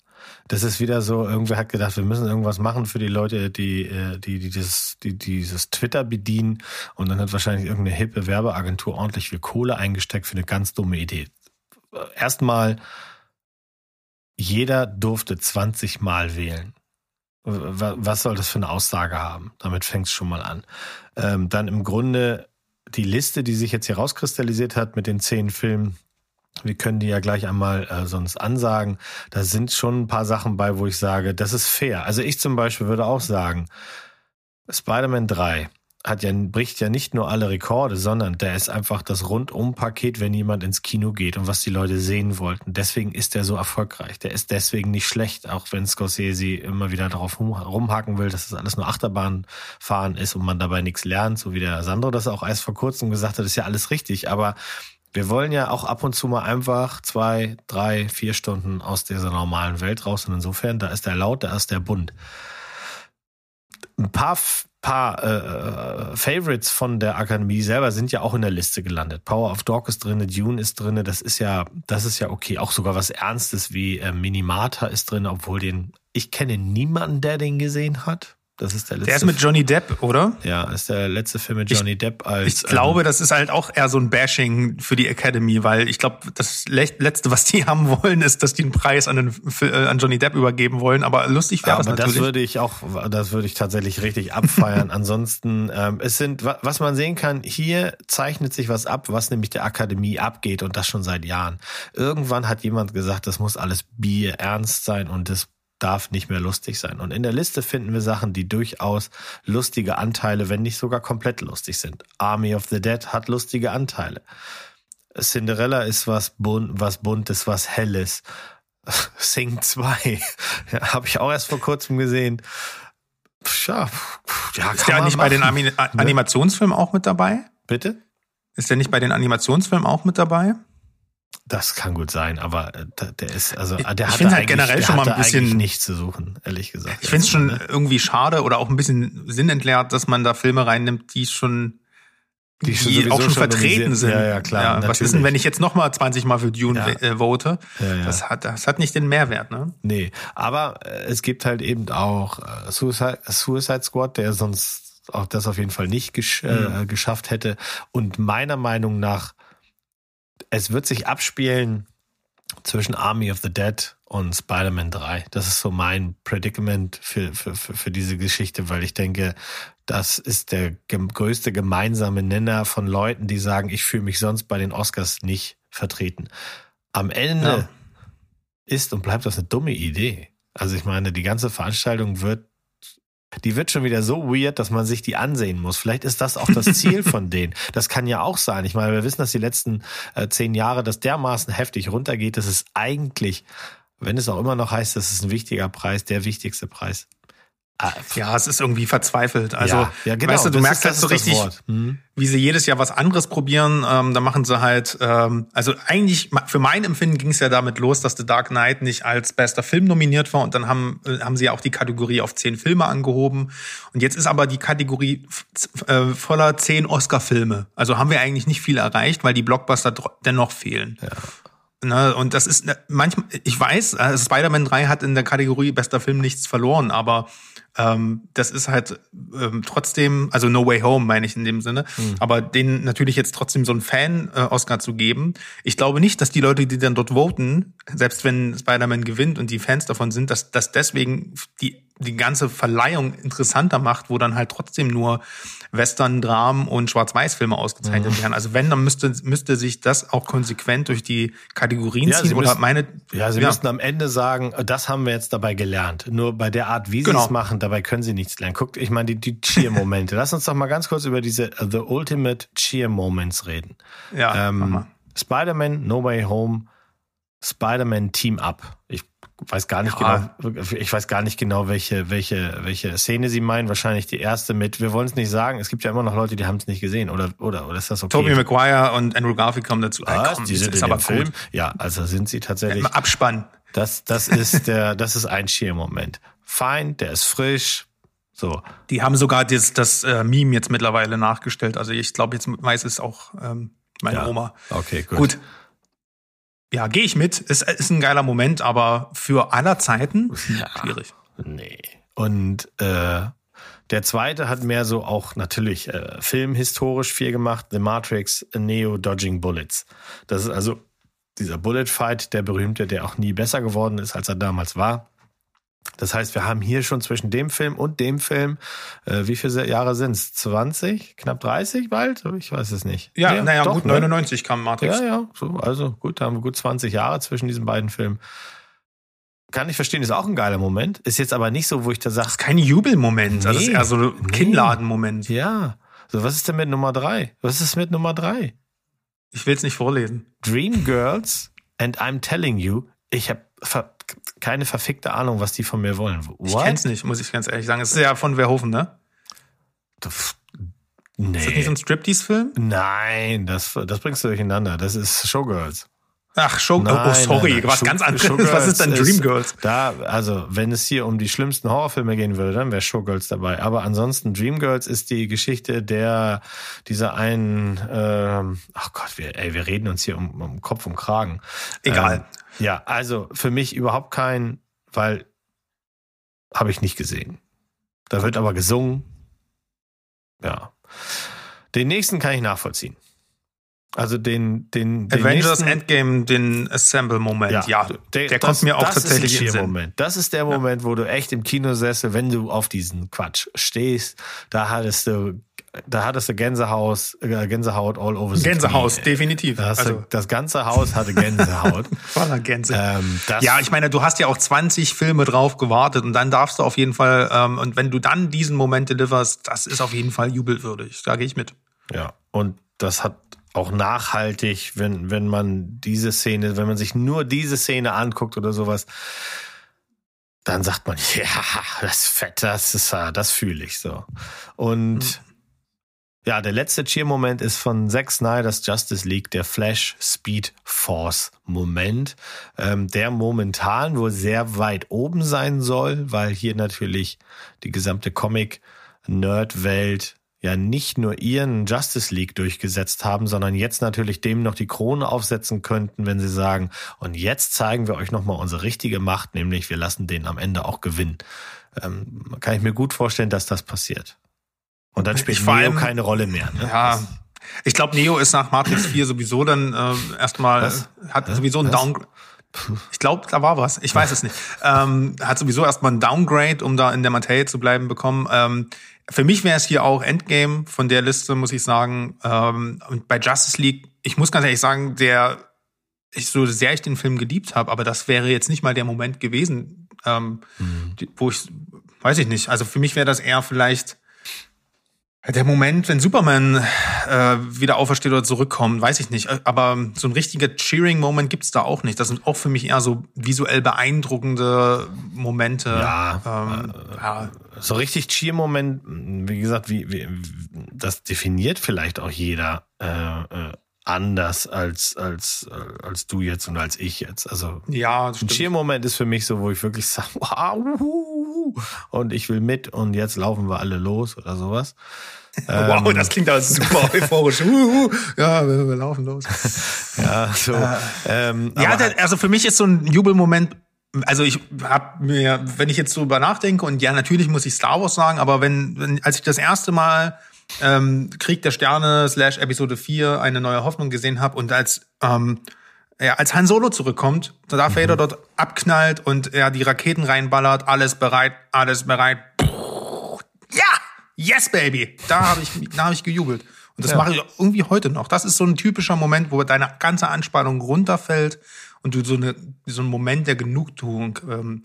Das ist wieder so, irgendwer hat gedacht, wir müssen irgendwas machen für die Leute, die, äh, die, die, dieses, die dieses Twitter bedienen. Und dann hat wahrscheinlich irgendeine hippe Werbeagentur ordentlich viel Kohle eingesteckt für eine ganz dumme Idee. Erstmal, jeder durfte 20 Mal wählen. Was soll das für eine Aussage haben? Damit fängt es schon mal an. Ähm, dann im Grunde die Liste, die sich jetzt hier rauskristallisiert hat mit den zehn Filmen, wir können die ja gleich einmal äh, sonst ansagen. Da sind schon ein paar Sachen bei, wo ich sage, das ist fair. Also ich zum Beispiel würde auch sagen, Spider-Man 3 hat ja, bricht ja nicht nur alle Rekorde, sondern der ist einfach das Rundum-Paket, wenn jemand ins Kino geht und was die Leute sehen wollten. Deswegen ist der so erfolgreich. Der ist deswegen nicht schlecht, auch wenn Scorsese immer wieder darauf rumhaken will, dass das alles nur Achterbahnfahren ist und man dabei nichts lernt, so wie der Sandro das auch erst vor kurzem gesagt hat, ist ja alles richtig. Aber wir wollen ja auch ab und zu mal einfach zwei, drei, vier Stunden aus dieser normalen Welt raus. Und insofern, da ist der laut, da ist der bunt. Ein paar, paar äh, äh, Favorites von der Akademie selber sind ja auch in der Liste gelandet. Power of Dog ist drin, Dune ist drin, das ist ja, das ist ja okay. Auch sogar was Ernstes wie äh, Minimata ist drin, obwohl den, ich kenne niemanden, der den gesehen hat. Das ist der letzte. Der ist mit Johnny Depp, oder? Ja, ist der letzte Film mit Johnny ich, Depp als. Ich glaube, ähm, das ist halt auch eher so ein Bashing für die Academy, weil ich glaube, das letzte, was die haben wollen, ist, dass die einen Preis an, den, äh, an Johnny Depp übergeben wollen. Aber lustig wäre das natürlich. das würde ich auch, das würde ich tatsächlich richtig abfeiern. Ansonsten, ähm, es sind, was man sehen kann, hier zeichnet sich was ab, was nämlich der Akademie abgeht und das schon seit Jahren. Irgendwann hat jemand gesagt, das muss alles Bier ernst sein und das darf nicht mehr lustig sein. Und in der Liste finden wir Sachen, die durchaus lustige Anteile, wenn nicht sogar komplett lustig sind. Army of the Dead hat lustige Anteile. Cinderella ist was bunt, was buntes, was helles. Sing 2 ja, habe ich auch erst vor kurzem gesehen. Ja, ja ist der nicht machen, bei den Anim ne? Animationsfilmen auch mit dabei? Bitte? Ist der nicht bei den Animationsfilmen auch mit dabei? Das kann gut sein, aber äh, der ist also der ich finde halt generell schon mal ein bisschen nichts zu suchen, ehrlich gesagt. Ich finde es schon ne? irgendwie schade oder auch ein bisschen sinnentleert, dass man da Filme reinnimmt, die schon die, die auch schon vertreten sind. Ja, ja, klar. Ja, was ist denn, wenn ich jetzt noch mal 20 Mal für Dune ja. äh, vote? Ja, ja. Das hat das hat nicht den Mehrwert, ne? Nee, aber äh, es gibt halt eben auch äh, Suicide, Suicide Squad, der sonst auch das auf jeden Fall nicht gesch mhm. äh, geschafft hätte und meiner Meinung nach es wird sich abspielen zwischen Army of the Dead und Spider-Man 3. Das ist so mein Predicament für, für, für, für diese Geschichte, weil ich denke, das ist der größte gemeinsame Nenner von Leuten, die sagen, ich fühle mich sonst bei den Oscars nicht vertreten. Am Ende ja. ist und bleibt das eine dumme Idee. Also ich meine, die ganze Veranstaltung wird die wird schon wieder so weird, dass man sich die ansehen muss. Vielleicht ist das auch das Ziel von denen. Das kann ja auch sein. Ich meine, wir wissen, dass die letzten äh, zehn Jahre das dermaßen heftig runtergeht, dass es eigentlich, wenn es auch immer noch heißt, das ist ein wichtiger Preis, der wichtigste Preis. Ah, ja, es ist irgendwie verzweifelt. Also, ja, ja genau, weißt du, du merkst halt so richtig, hm. wie sie jedes Jahr was anderes probieren. Ähm, da machen sie halt, ähm, also eigentlich, für mein Empfinden ging es ja damit los, dass The Dark Knight nicht als bester Film nominiert war und dann haben, äh, haben sie ja auch die Kategorie auf zehn Filme angehoben. Und jetzt ist aber die Kategorie äh, voller zehn Oscar-Filme. Also haben wir eigentlich nicht viel erreicht, weil die Blockbuster dennoch fehlen. Ja. Ne, und das ist manchmal, ich weiß, also Spider-Man 3 hat in der Kategorie bester Film nichts verloren, aber ähm, das ist halt ähm, trotzdem, also No Way Home meine ich in dem Sinne, mhm. aber denen natürlich jetzt trotzdem so einen Fan-Oscar zu geben. Ich glaube nicht, dass die Leute, die dann dort voten, selbst wenn Spider-Man gewinnt und die Fans davon sind, dass, dass deswegen die die ganze Verleihung interessanter macht, wo dann halt trotzdem nur Western, Dramen und Schwarz-Weiß-Filme ausgezeichnet mhm. werden. Also wenn, dann müsste, müsste sich das auch konsequent durch die Kategorien ja, ziehen. Sie oder müssen, meine, ja, Sie ja. müssten am Ende sagen, das haben wir jetzt dabei gelernt. Nur bei der Art, wie Sie genau. es machen, dabei können Sie nichts lernen. Guckt, ich meine, die, die Cheer-Momente. Lass uns doch mal ganz kurz über diese uh, The Ultimate Cheer-Moments reden. Ja, ähm, Spider-Man, No Way Home, Spider-Man Team Up. Ich weiß gar nicht ja. genau, ich weiß gar nicht genau, welche, welche, welche Szene sie meinen. Wahrscheinlich die erste mit, wir wollen es nicht sagen, es gibt ja immer noch Leute, die haben es nicht gesehen, oder, oder, oder ist das okay? Tobey Maguire und Andrew Garfield kommen dazu. Ah, komm, die sind ist in aber Film. Cool. Ja, also sind sie tatsächlich. Abspann. Das, das ist der, das ist ein Schirmmoment. Fein, der ist frisch, so. Die haben sogar das, das äh, Meme jetzt mittlerweile nachgestellt. Also ich glaube, jetzt weiß es auch ähm, meine ja. Oma. Okay, gut. Gut. Ja, gehe ich mit. Ist, ist ein geiler Moment, aber für aller Zeiten Ja. schwierig. Nee. Und äh, der zweite hat mehr so auch natürlich äh, filmhistorisch viel gemacht. The Matrix, Neo Dodging Bullets. Das ist also dieser Bullet Fight, der berühmte, der auch nie besser geworden ist, als er damals war. Das heißt, wir haben hier schon zwischen dem Film und dem Film, äh, wie viele Jahre sind's? 20? Knapp 30 bald? Ich weiß es nicht. Ja, naja, doch, gut, ne? 99 kam Matrix. Ja, ja, so, also gut, da haben wir gut 20 Jahre zwischen diesen beiden Filmen. Kann ich verstehen, ist auch ein geiler Moment. Ist jetzt aber nicht so, wo ich da sage, Das ist kein Jubelmoment, das ist Nee, eher so ein nee. Kinnladenmoment. ja. So, was ist denn mit Nummer drei? Was ist mit Nummer drei? Ich will es nicht vorlesen. Dreamgirls and I'm telling you, ich habe keine verfickte Ahnung, was die von mir wollen. Ich kenn's nicht, muss ich ganz ehrlich sagen. Es ist ja von Verhoeven, ne? Pff, Ist das nicht so Nee. ein Striptease-Film? Nein, das, das bringst du durcheinander. Das ist Showgirls. Ach, Show, Nein, oh, sorry, nein, nein. was Show- ganz anderes. Showgirls Was ist dann Dreamgirls? Da, also, wenn es hier um die schlimmsten Horrorfilme gehen würde, dann wäre Showgirls dabei. Aber ansonsten, Dreamgirls ist die Geschichte der, dieser einen, ähm, ach Gott, wir, ey, wir reden uns hier um, um Kopf und Kragen. Egal. Ähm, ja, also für mich überhaupt kein, weil habe ich nicht gesehen. Da wird aber gesungen. Ja. Den nächsten kann ich nachvollziehen. Also den, den, den Avengers nächsten, Endgame, den Assemble-Moment, ja. Der, das- kommt mir auch tatsächlich ist in den. Moment. Das ist der Moment, wo du echt im Kinosessel, wenn du auf diesen Quatsch stehst, da hattest du, da hattest du Gänsehaus, äh, Gänsehaut all over the Gänsehaus, definitiv. Da Also, du, das ganze Haus hatte Gänsehaut. voller Gänse. ähm, Ja, ich meine, du hast ja auch 20 Filme drauf gewartet und dann darfst du auf jeden Fall, ähm, und wenn du dann diesen Moment deliverst, das ist auf jeden Fall jubelwürdig. Da gehe ich mit. Ja, und das hat auch nachhaltig, wenn, wenn man diese Szene, wenn man sich nur diese Szene anguckt oder sowas, dann sagt man, ja, das ist fett, das ist, das fühle ich so. Und ja, der letzte Cheer-Moment ist von Zack Snyder's Justice League, der Flash Speed Force Moment, ähm, der momentan wohl sehr weit oben sein soll, weil hier natürlich die gesamte Comic-Nerd-Welt ja nicht nur ihren Justice League durchgesetzt haben, sondern jetzt natürlich dem noch die Krone aufsetzen könnten, wenn sie sagen, und jetzt zeigen wir euch nochmal unsere richtige Macht, nämlich wir lassen den am Ende auch gewinnen. Ähm, kann ich mir gut vorstellen, dass das passiert. Und dann spielt Ich vor Neo allem- keine Rolle mehr. Ne? Ja. Ich glaube, Neo ist nach Matrix 4 sowieso dann äh, erstmal, Was? hat sowieso ein? Downgrade. Ich glaube, da war was. Ich weiß es nicht. Ähm, hat sowieso erstmal ein Downgrade, um da in der Materie zu bleiben, bekommen. Ähm, für mich wäre es hier auch Endgame von der Liste, muss ich sagen. Ähm, und bei Justice League, ich muss ganz ehrlich sagen, der, ich so sehr ich den Film geliebt habe, aber das wäre jetzt nicht mal der Moment gewesen, ähm, die, wo ich, weiß ich nicht. Also für mich wäre das eher vielleicht der Moment, wenn Superman äh, wieder aufersteht oder zurückkommt, weiß ich nicht. Aber so ein richtiger Cheering-Moment gibt's da auch nicht. Das sind auch für mich eher so visuell beeindruckende Momente. Ja, ähm, ja. So richtig Cheer-Moment, wie gesagt, wie, wie, das definiert vielleicht auch jeder äh, äh, anders als, als, äh, als du jetzt und als ich jetzt. Also ja, ein. Cheer-Moment ist für mich so, wo ich wirklich sage, wow, und ich will mit und jetzt laufen wir alle los oder sowas. Wow, Ähm, das klingt aber super euphorisch. Uh, uh, ja, wir, wir laufen los. Ja, so. ähm, Ja, der, also für mich ist so ein Jubelmoment. Also ich hab mir, wenn ich jetzt drüber nachdenke und ja, natürlich muss ich Star Wars sagen, aber wenn, wenn als ich das erste Mal ähm, Krieg der Sterne slash Episode 4 eine neue Hoffnung gesehen habe und als ähm, ja, als Han Solo zurückkommt, da Darth Vader dort abknallt und er die Raketen reinballert, alles bereit, alles bereit. Ja, yes baby. Da habe ich, da habe ich gejubelt. Und das Ja. mache ich irgendwie heute noch. Das ist so ein typischer Moment, wo deine ganze Anspannung runterfällt und du so eine so einen Moment der Genugtuung ähm,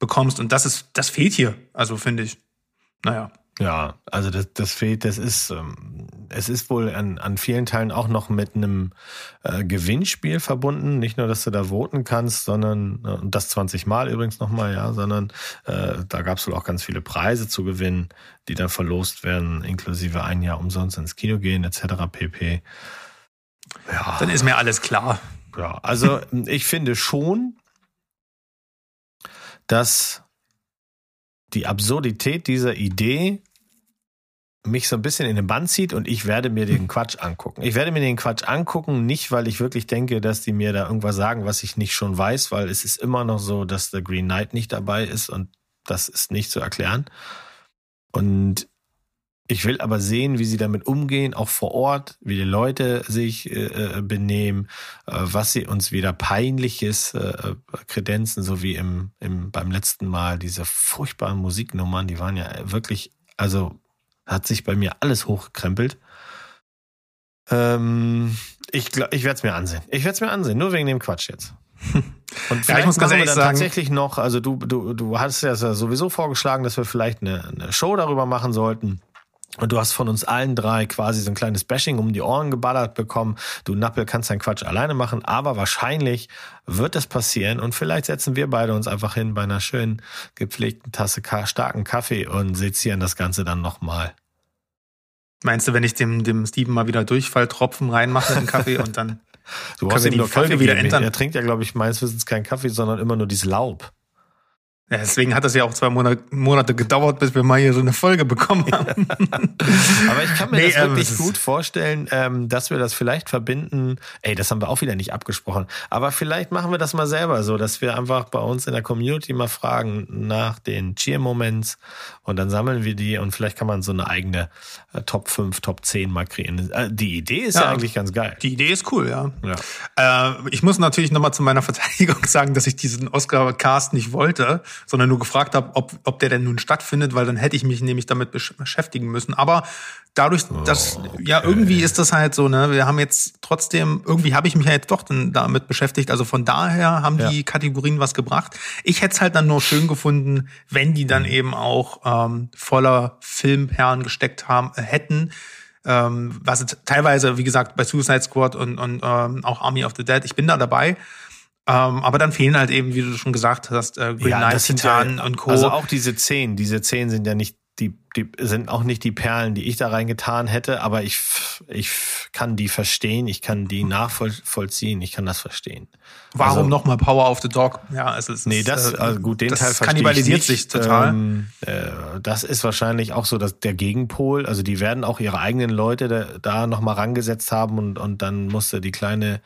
bekommst. Und das ist, das fehlt hier. Also finde ich. Naja. Ja, also das, das fehlt, das ist, ähm, es ist wohl an, an vielen Teilen auch noch mit einem äh, Gewinnspiel verbunden. Nicht nur, dass du da voten kannst, sondern, äh, und das 20 Mal übrigens nochmal, ja, sondern äh, da gab es wohl auch ganz viele Preise zu gewinnen, die dann verlost werden, inklusive ein Jahr umsonst ins Kino gehen, etc. pp. Ja, Dann ist mir alles klar. ja, also ich finde schon, dass die Absurdität dieser Idee mich so ein bisschen in den Bann zieht und ich werde mir den Quatsch angucken. Ich werde mir den Quatsch angucken, nicht weil ich wirklich denke, dass die mir da irgendwas sagen, was ich nicht schon weiß, weil es ist immer noch so, dass der Green Knight nicht dabei ist und das ist nicht zu erklären. Und ich will aber sehen, wie sie damit umgehen, auch vor Ort, wie die Leute sich äh, äh benehmen, äh, was sie uns wieder peinliches äh, kredenzen, so wie im, im beim letzten Mal diese furchtbaren Musiknummern, die waren ja wirklich, also hat sich bei mir alles hochgekrempelt. Ähm, ich glaub, ich werde es mir ansehen. Ich werde es mir ansehen, nur wegen dem Quatsch jetzt. Und ja, ich muss ganz ehrlich sagen, tatsächlich noch, also du, du, du hast ja sowieso vorgeschlagen, dass wir vielleicht eine, eine Show darüber machen sollten. Und du hast von uns allen drei quasi so ein kleines Bashing um die Ohren geballert bekommen. Du Nappel kannst deinen Quatsch alleine machen, aber wahrscheinlich wird das passieren und vielleicht setzen wir beide uns einfach hin bei einer schönen gepflegten Tasse starken Kaffee und sezieren das Ganze dann nochmal. Meinst du, wenn ich dem, dem Steven mal wieder Durchfalltropfen reinmache in den Kaffee und dann du hast ihm die Folge Kaffee wieder ändern? Er trinkt ja, glaube ich, meines Wissens keinen Kaffee, sondern immer nur dieses Laub. Ja, deswegen hat das ja auch zwei Monate, gedauert, bis wir mal hier so eine Folge bekommen haben. Aber ich kann mir nee, das wirklich ähm, gut vorstellen, ähm, dass wir das vielleicht verbinden. Ey, das haben wir auch wieder nicht abgesprochen. Aber vielleicht machen wir das mal selber so, dass wir einfach bei uns in der Community mal fragen nach den Cheer-Moments und dann sammeln wir die und vielleicht kann man so eine eigene äh, Top 5, Top 10 mal kreieren. Äh, die Idee ist ja, ja, eigentlich ganz geil. Die Idee ist cool, ja. ja. Äh, ich muss natürlich nochmal zu meiner Verteidigung sagen, dass ich diesen Oscar-Cast nicht wollte sondern nur gefragt habe, ob, ob der denn nun stattfindet, weil dann hätte ich mich nämlich damit beschäftigen müssen. Aber dadurch, dass, oh, okay. ja, irgendwie ist das halt so, ne, wir haben jetzt trotzdem, irgendwie habe ich mich ja jetzt doch dann damit beschäftigt. Also von daher haben ja. die Kategorien was gebracht. Ich hätte es halt dann nur schön gefunden, wenn die dann mhm. eben auch ähm, voller Filmperlen gesteckt haben, äh, hätten. Ähm, was teilweise, wie gesagt, bei Suicide Squad und, und ähm, auch Army of the Dead, ich bin da dabei. Ähm, aber dann fehlen halt eben, wie du schon gesagt hast, äh, Green ja, Knight, Titan ja, und Co. Also auch diese zehn, diese zehn sind ja nicht die, die sind auch nicht die Perlen, die ich da reingetan hätte, aber ich, ich kann die verstehen, ich kann die nachvollziehen, ich kann das verstehen. Warum also, nochmal Power of the Dog? Ja, es ist. Nee, das, äh, also gut, den das Teil verstehe kannibalisiert ich nicht. sich total. Ähm, äh, das ist wahrscheinlich auch so dass der Gegenpol. Also die werden auch ihre eigenen Leute da, da nochmal rangesetzt haben und, und dann musste die kleine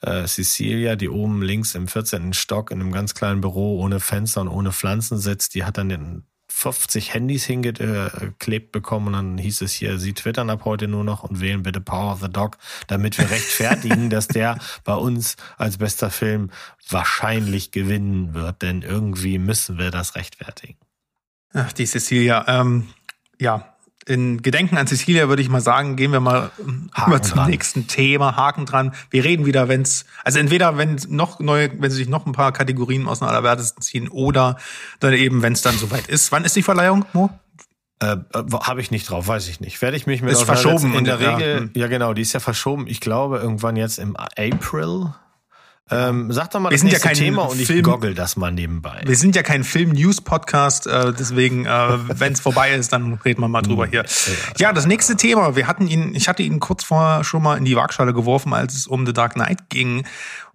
äh, Cecilia, die oben links im 14. Stock in einem ganz kleinen Büro ohne Fenster und ohne Pflanzen sitzt, die hat dann den 50 Handys hingeklebt bekommen und dann hieß es hier, Sie twittern ab heute nur noch und wählen bitte Power of the Dog, damit wir rechtfertigen, dass der bei uns als bester Film wahrscheinlich gewinnen wird, denn irgendwie müssen wir das rechtfertigen. Ach, die Cecilia, ähm, ja, in Gedenken an Cecilia würde ich mal sagen, gehen wir mal Haken über zum dran. nächsten Thema. Haken dran. Wir reden wieder, wenn es, also entweder wenn noch neue, wenn sie sich noch ein paar Kategorien aus den Allerwertesten ziehen oder dann eben, wenn es dann soweit ist. Wann ist die Verleihung, Mo? Äh, äh Habe ich nicht drauf, weiß ich nicht. Werde ich mich mit ist verschoben in der Regel. Ja, hm. ja, genau, die ist ja verschoben. Ich glaube irgendwann jetzt im April ähm, sag doch mal wir das sind ja kein Thema und Film, ich goggle das mal nebenbei. Wir sind ja kein Film-News-Podcast, äh, deswegen, äh, wenn es vorbei ist, dann reden wir mal drüber hier. Ja, das nächste Thema. Wir hatten ihn, ich hatte ihn kurz vorher schon mal in die Waagschale geworfen, als es um The Dark Knight ging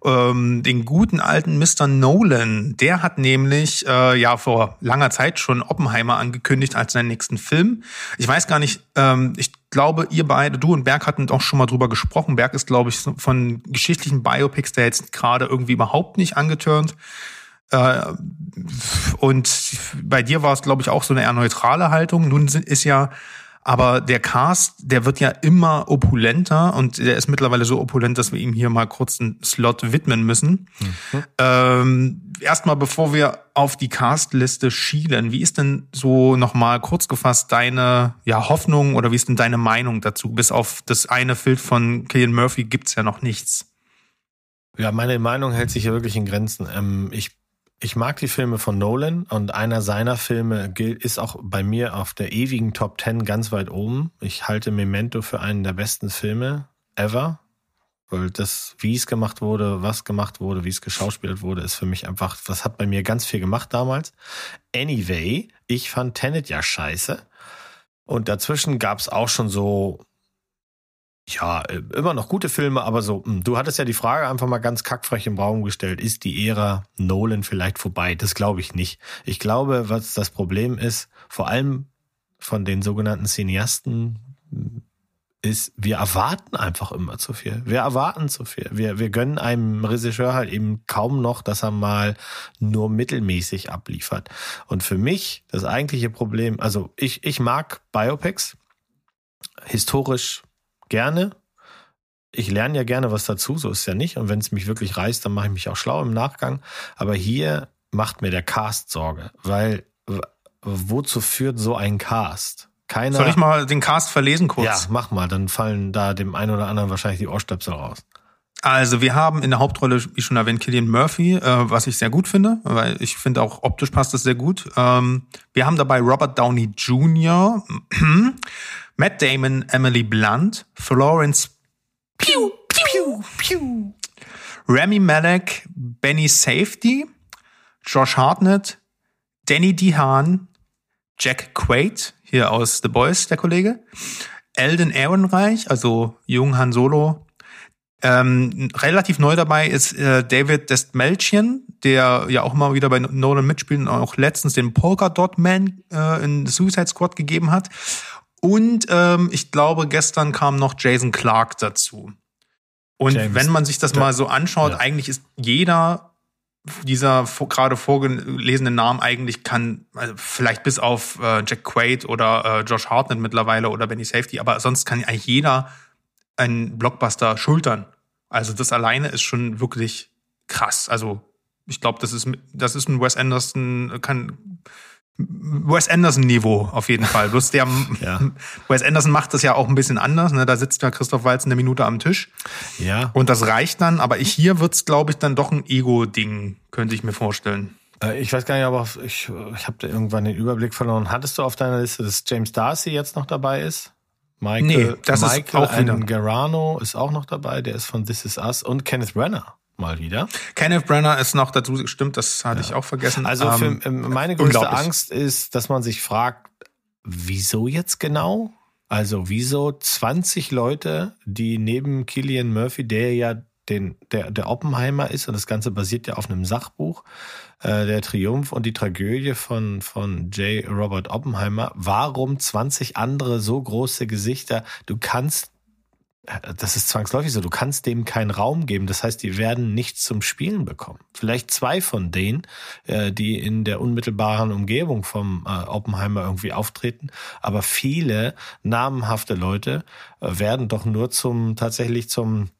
ähm, den guten alten Mr. Nolan. Der hat nämlich äh, ja vor langer Zeit schon Oppenheimer angekündigt als seinen nächsten Film. Ich weiß gar nicht, ähm, ich glaube, ihr beide, du und Berg hatten auch schon mal drüber gesprochen. Berg ist, glaube ich, von geschichtlichen Biopics der jetzt gerade irgendwie überhaupt nicht angetörnt. Äh, und bei dir war es, glaube ich, auch so eine eher neutrale Haltung. Nun ist ja aber der Cast, der wird ja immer opulenter und der ist mittlerweile so opulent, dass wir ihm hier mal kurz einen Slot widmen müssen. Mhm. Ähm, Erstmal, bevor wir auf die Castliste schielen, wie ist denn so nochmal kurz gefasst deine ja, Hoffnung oder wie ist denn deine Meinung dazu? Bis auf das eine Bild von Killian Murphy gibt's ja noch nichts. Ja, meine Meinung hält sich ja wirklich in Grenzen. Ähm, ich ich mag die Filme von Nolan und einer seiner Filme ist auch bei mir auf der ewigen Top Ten ganz weit oben. Ich halte Memento für einen der besten Filme ever. Weil das, wie es gemacht wurde, was gemacht wurde, wie es geschauspielt wurde, ist für mich einfach, das hat bei mir ganz viel gemacht damals. Anyway, ich fand Tenet ja scheiße. Und dazwischen gab es auch schon so ja, äh, immer noch gute Filme, aber so, hm, du hattest ja die Frage einfach mal ganz kackfrech im Raum gestellt, ist die Ära Nolan vielleicht vorbei? Das glaube ich nicht. Ich glaube, was das Problem ist, vor allem von den sogenannten Cineasten ist, wir erwarten einfach immer zu viel. Wir erwarten zu viel. Wir, wir gönnen einem Regisseur halt eben kaum noch, dass er mal nur mittelmäßig abliefert. Und für mich das eigentliche Problem, also ich, ich mag Biopics historisch gerne. Ich lerne ja gerne was dazu, so ist ja nicht. Und wenn es mich wirklich reißt, dann mache ich mich auch schlau im Nachgang. Aber hier macht mir der Cast Sorge, weil wozu führt so ein Cast? Keiner. Soll ich mal den Cast verlesen kurz? Ja, mach mal, dann fallen da dem einen oder anderen wahrscheinlich die Ohrstöpsel raus. Also wir haben in der Hauptrolle, wie schon erwähnt, Killian Murphy, äh, was ich sehr gut finde, weil ich finde auch optisch passt das sehr gut. Ähm, wir haben dabei Robert Downey Jr., Matt Damon, Emily Blunt, Florence Pew, Pew, Pew, Remy Malek, Benny Safety, Josh Hartnett, Danny Dehaan, Jack Quaid, hier aus The Boys, der Kollege. Elden Ehrenreich, also Jung Han Solo. Ähm, relativ neu dabei ist äh, David Destmelchian, der ja auch mal wieder bei Nolan mitspielt und auch letztens den Polka Dot Man äh, in Suicide Squad gegeben hat. Und ähm, ich glaube, gestern kam noch Jason Clark dazu. Und James, wenn man sich das mal so anschaut, ja. eigentlich ist jeder dieser gerade vorgelesene Namen eigentlich kann, also vielleicht bis auf äh, Jack Quaid oder äh, Josh Hartnett mittlerweile oder Benny Safety, aber sonst kann eigentlich jeder einen Blockbuster schultern. Also das alleine ist schon wirklich krass. Also ich glaube, das ist das ist ein Wes Anderson kann Wes Anderson-Niveau auf jeden Fall. Bloß der ja. Wes Anderson macht das ja auch ein bisschen anders. Ne? Da sitzt ja Christoph Walz eine Minute am Tisch. Ja. Und das reicht dann. Aber ich, hier wird's, glaube ich, dann doch ein Ego-Ding, könnte ich mir vorstellen. Äh, ich weiß gar nicht, aber ich, ich habe irgendwann den Überblick verloren. Hattest du auf deiner Liste, dass James Darcy jetzt noch dabei ist? Michael, nee, das Michael ist auch. Garano ist auch noch dabei. Der ist von This Is Us und Kenneth Brenner mal wieder. Kenneth Brenner ist noch dazu, stimmt, das hatte ja. ich auch vergessen. Also für, ähm, ähm meine größte Angst ist, dass man sich fragt, wieso jetzt genau? Also wieso 20 Leute, die neben Killian Murphy, der ja den, der, der Oppenheimer ist und das Ganze basiert ja auf einem Sachbuch, äh, der Triumph und die Tragödie von, von J. Robert Oppenheimer. Warum 20 andere so große Gesichter? Du kannst das ist zwangsläufig so. Du kannst dem keinen Raum geben. Das heißt, die werden nichts zum Spielen bekommen. Vielleicht zwei von denen, äh, die in der unmittelbaren Umgebung vom äh, Oppenheimer irgendwie auftreten. Aber viele namhafte Leute äh, werden doch nur zum, tatsächlich zum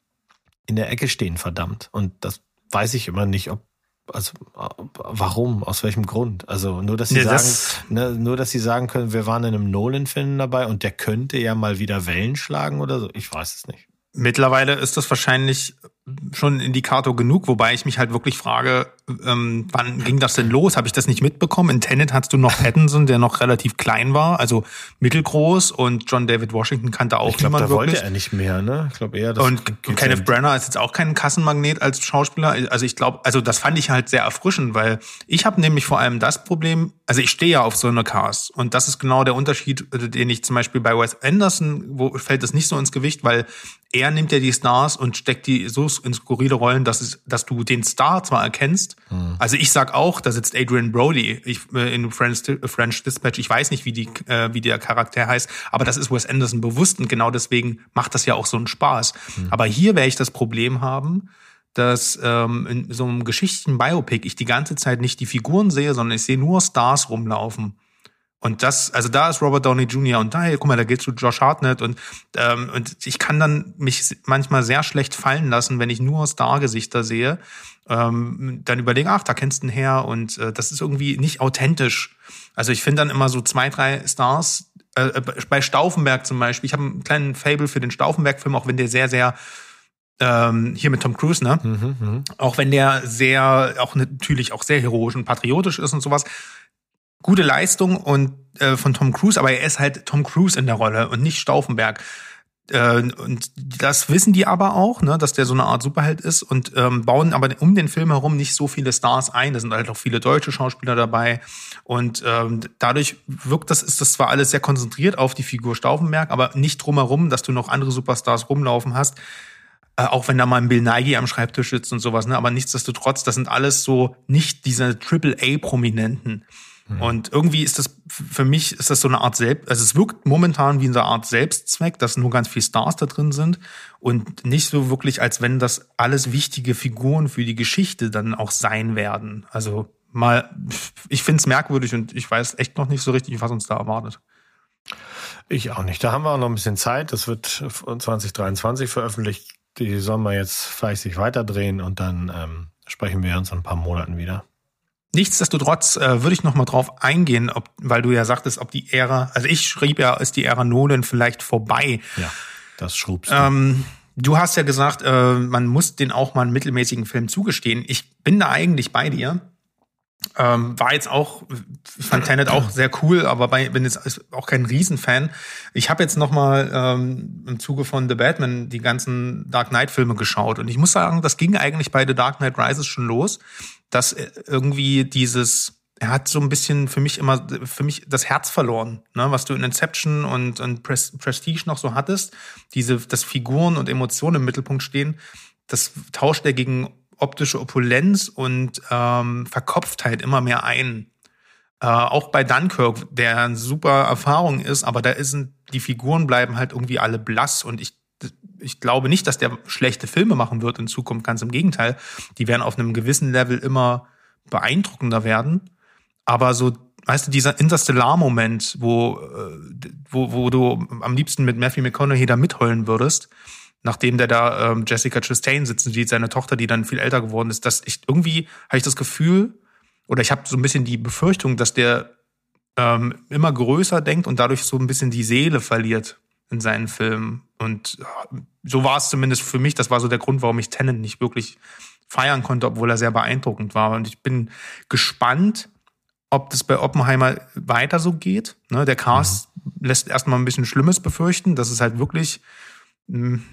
in der Ecke stehen verdammt. Und das weiß ich immer nicht, ob also warum? Aus welchem Grund? Also nur, dass sie nee, sagen, das ne, nur, dass sie sagen können, wir waren in einem Nolan-Film dabei und der könnte ja mal wieder Wellen schlagen oder so. Ich weiß es nicht. Mittlerweile ist das wahrscheinlich schon Indikator genug, wobei ich mich halt wirklich frage, ähm, wann ging das denn los? Habe ich das nicht mitbekommen? In Tenet hattest du noch Pattinson, der noch relativ klein war, also mittelgroß und John David Washington kannte auch ich glaub, niemand da wirklich. wollte er nicht mehr, ne? Ich glaube eher, das Und Kenneth Brenner ist jetzt auch kein Kassenmagnet als Schauspieler. Also ich glaube, also das fand ich halt sehr erfrischend, weil ich habe nämlich vor allem das Problem, also ich stehe ja auf so eine Cast und das ist genau der Unterschied, den ich zum Beispiel bei Wes Anderson, wo fällt das nicht so ins Gewicht, weil er nimmt ja die Stars und steckt die so in skurrile Rollen, dass, es, dass du den Star zwar erkennst. Mhm. Also ich sag auch, da sitzt Adrian Brody ich, äh, in French, French Dispatch. Ich weiß nicht, wie, die, äh, wie der Charakter heißt, aber das ist Wes Anderson bewusst und genau deswegen macht das ja auch so einen Spaß. Mhm. Aber hier werde ich das Problem haben, dass ähm, in so einem Geschichten-Biopic ich die ganze Zeit nicht die Figuren sehe, sondern ich sehe nur Stars rumlaufen. Und das, also da ist Robert Downey Jr. und da, guck mal, da geht's zu Josh Hartnett und, ähm, und ich kann dann mich manchmal sehr schlecht fallen lassen, wenn ich nur Stargesichter sehe. Ähm, dann überlegen, ach, da kennst du einen her und äh, das ist irgendwie nicht authentisch. Also ich finde dann immer so zwei, drei Stars. Äh, äh bei Stauffenberg zum Beispiel, ich habe einen kleinen Fable für den Stauffenberg-Film, auch wenn der sehr, sehr ähm, hier mit Tom Cruise, ne? Mhm, mh. Auch wenn der sehr, auch natürlich auch sehr heroisch und patriotisch ist und sowas gute Leistung und äh, von Tom Cruise, aber er ist halt Tom Cruise in der Rolle und nicht Stauffenberg. Äh, und das wissen die aber auch, ne, dass der so eine Art Superheld ist und ähm, bauen aber um den Film herum nicht so viele Stars ein. Da sind halt auch viele deutsche Schauspieler dabei und ähm, dadurch wirkt das, ist das zwar alles sehr konzentriert auf die Figur Stauffenberg, aber nicht drumherum, dass du noch andere Superstars rumlaufen hast. Äh, auch wenn da mal ein Bill Nighy am Schreibtisch sitzt und sowas, ne? Aber nichtsdestotrotz, das sind alles so nicht diese Triple A-Prominenten. Mhm. Und irgendwie ist das für mich ist das so eine Art Selbst, also es wirkt momentan wie eine Art Selbstzweck, dass nur ganz viele Stars da drin sind und nicht so wirklich, als wenn das alles wichtige Figuren für die Geschichte dann auch sein werden. Also mal, ich finde es merkwürdig und ich weiß echt noch nicht so richtig, was uns da erwartet. Ich auch nicht. Da haben wir auch noch ein bisschen Zeit. Das wird 2023 veröffentlicht. Die sollen wir jetzt fleißig weiterdrehen und dann ähm, sprechen wir uns in ein paar Monaten wieder. Nichtsdestotrotz äh, würde ich noch mal drauf eingehen, ob, weil du ja sagtest, ob die Ära, also ich schrieb ja, ist die Ära Nolan vielleicht vorbei. Ja, das schrubst du. Ähm, du hast ja gesagt, äh, man muss den auch mal einen mittelmäßigen Film zugestehen. Ich bin da eigentlich bei dir. Ähm, war jetzt auch, ich fand Tenet auch sehr cool, aber bei, bin jetzt auch kein Riesenfan. Ich habe jetzt noch mal ähm, im Zuge von The Batman die ganzen Dark Knight Filme geschaut und ich muss sagen, das ging eigentlich bei The Dark Knight Rises schon los, dass irgendwie dieses er hat so ein bisschen für mich immer für mich das Herz verloren, ne, was du in Inception und, und Prestige noch so hattest, diese dass Figuren und Emotionen im Mittelpunkt stehen, das tauscht er gegen optische Opulenz und ähm, Verkopftheit immer mehr ein. Äh, auch bei Dunkirk, der eine super Erfahrung ist, aber da ist die Figuren bleiben halt irgendwie alle blass und ich ich glaube nicht, dass der schlechte Filme machen wird in Zukunft, ganz im Gegenteil. Die werden auf einem gewissen Level immer beeindruckender werden. Aber so, weißt du, dieser Interstellar-Moment, wo, äh, wo, wo du am liebsten mit Matthew McConaughey da mitheulen würdest, nachdem der da ähm, Jessica Chastain sitzen sieht, seine Tochter, die dann viel älter geworden ist, dass ich irgendwie habe ich das Gefühl oder ich habe so ein bisschen die Befürchtung, dass der ähm, immer größer denkt und dadurch so ein bisschen die Seele verliert in seinen Filmen. Und äh, so war es zumindest für mich. Das war so der Grund, warum ich Tennant nicht wirklich feiern konnte, obwohl er sehr beeindruckend war. Und ich bin gespannt, ob das bei Oppenheimer weiter so geht. Ne, der Cast mhm. lässt erstmal ein bisschen Schlimmes befürchten. Das ist halt wirklich hm,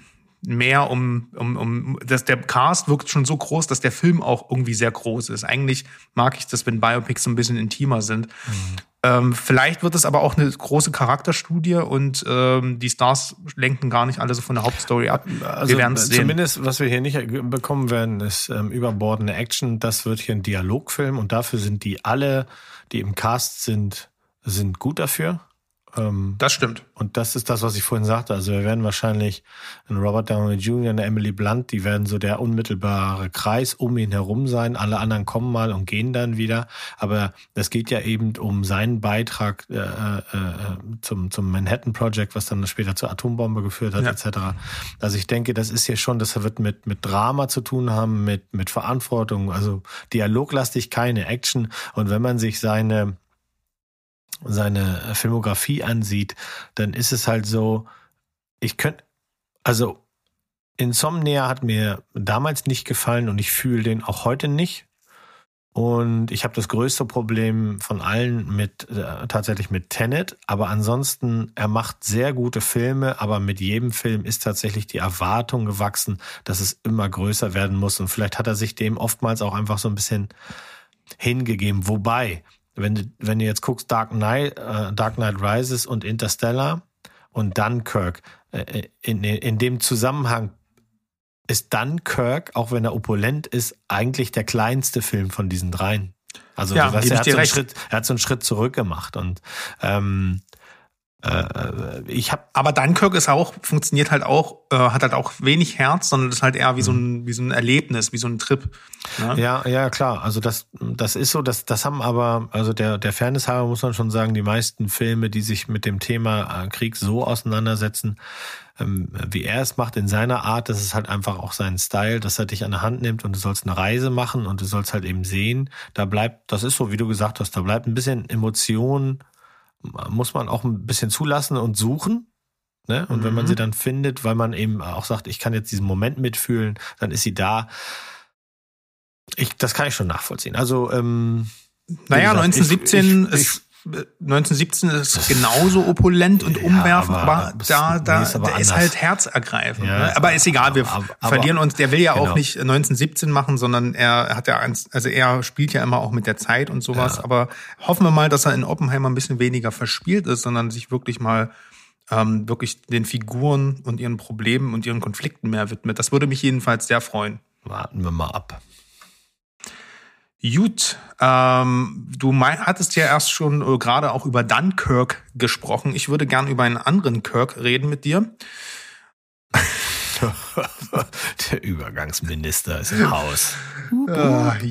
mehr um, um, um dass der Cast wirkt schon so groß, dass der Film auch irgendwie sehr groß ist. Eigentlich mag ich das, wenn Biopics so ein bisschen intimer sind. Mhm. Ähm, vielleicht wird es aber auch eine große Charakterstudie und ähm, die Stars lenken gar nicht alle so von der Hauptstory ab. Also wir werden sehen. Zumindest, was wir hier nicht bekommen werden, ist ähm, überbordene Action. Das wird hier ein Dialogfilm und dafür sind die alle, die im Cast sind, sind gut dafür. Ähm, das stimmt. Und das ist das, was ich vorhin sagte. Also wir werden wahrscheinlich einen Robert Downey Jr., eine Emily Blunt, die werden so der unmittelbare Kreis um ihn herum sein. Alle anderen kommen mal und gehen dann wieder. Aber es geht ja eben um seinen Beitrag äh, äh, äh, zum, zum Manhattan Project, was dann später zur Atombombe geführt hat, ja. etc. Also ich denke, das ist hier schon, das wird mit, mit Drama zu tun haben, mit, mit Verantwortung. Also dialoglastig keine Action. Und wenn man sich seine seine Filmografie ansieht, dann ist es halt so, ich könnte, also Insomnia hat mir damals nicht gefallen und ich fühle den auch heute nicht. Und ich habe das größte Problem von allen mit äh, tatsächlich mit Tenet. Aber ansonsten, er macht sehr gute Filme, aber mit jedem Film ist tatsächlich die Erwartung gewachsen, dass es immer größer werden muss. Und vielleicht hat er sich dem oftmals auch einfach so ein bisschen hingegeben. Wobei, wenn du, wenn du jetzt guckst, Dark Knight, äh, Dark Knight Rises und Interstellar und Dunkirk, äh, in, in dem Zusammenhang ist Dunkirk, auch wenn er opulent ist, eigentlich der kleinste Film von diesen dreien. Also ja, weißt, er, hat so einen Schritt, er hat so einen Schritt zurück gemacht und ähm, äh, ich habe. Aber Dunkirk ist auch funktioniert halt auch, äh, hat halt auch wenig Herz, sondern ist halt eher wie so ein mhm. wie so ein Erlebnis, wie so ein Trip. Ne? Ja, ja klar. Also das das ist so, das das haben aber also der der Fairness halber muss man schon sagen, die meisten Filme, die sich mit dem Thema äh, Krieg so auseinandersetzen, ähm, wie er es macht in seiner Art, das ist halt einfach auch sein Style, dass er dich an der Hand nimmt und du sollst eine Reise machen und du sollst halt eben sehen. Da bleibt, das ist so, wie du gesagt hast, da bleibt ein bisschen Emotion muss man auch ein bisschen zulassen und suchen. Ne? Und mhm. wenn man mhm. sie dann findet, weil man eben auch sagt, ich kann jetzt diesen Moment mitfühlen, dann ist sie da. Ich, das kann ich schon nachvollziehen. Also, ähm, naja, gesagt, 1917 ich, ich, ist 1917 ist genauso opulent und ja, umwerfend, aber, aber da, da, ist, aber ist halt herzergreifend. Ja, ne? Aber ist egal, wir aber, verlieren uns. Der will ja genau. auch nicht 1917 machen, sondern er hat ja, eins, also er spielt ja immer auch mit der Zeit und sowas. Ja. Aber hoffen wir mal, dass er in Oppenheimer ein bisschen weniger verspielt ist, sondern sich wirklich mal ähm, wirklich den Figuren und ihren Problemen und ihren Konflikten mehr widmet. Das würde mich jedenfalls sehr freuen. Warten wir mal ab. Gut, ähm, du mein, hattest ja erst schon äh, gerade auch über Dunkirk gesprochen. Ich würde gern über einen anderen Kirk reden mit dir. Der Übergangsminister ist im Haus. Äh,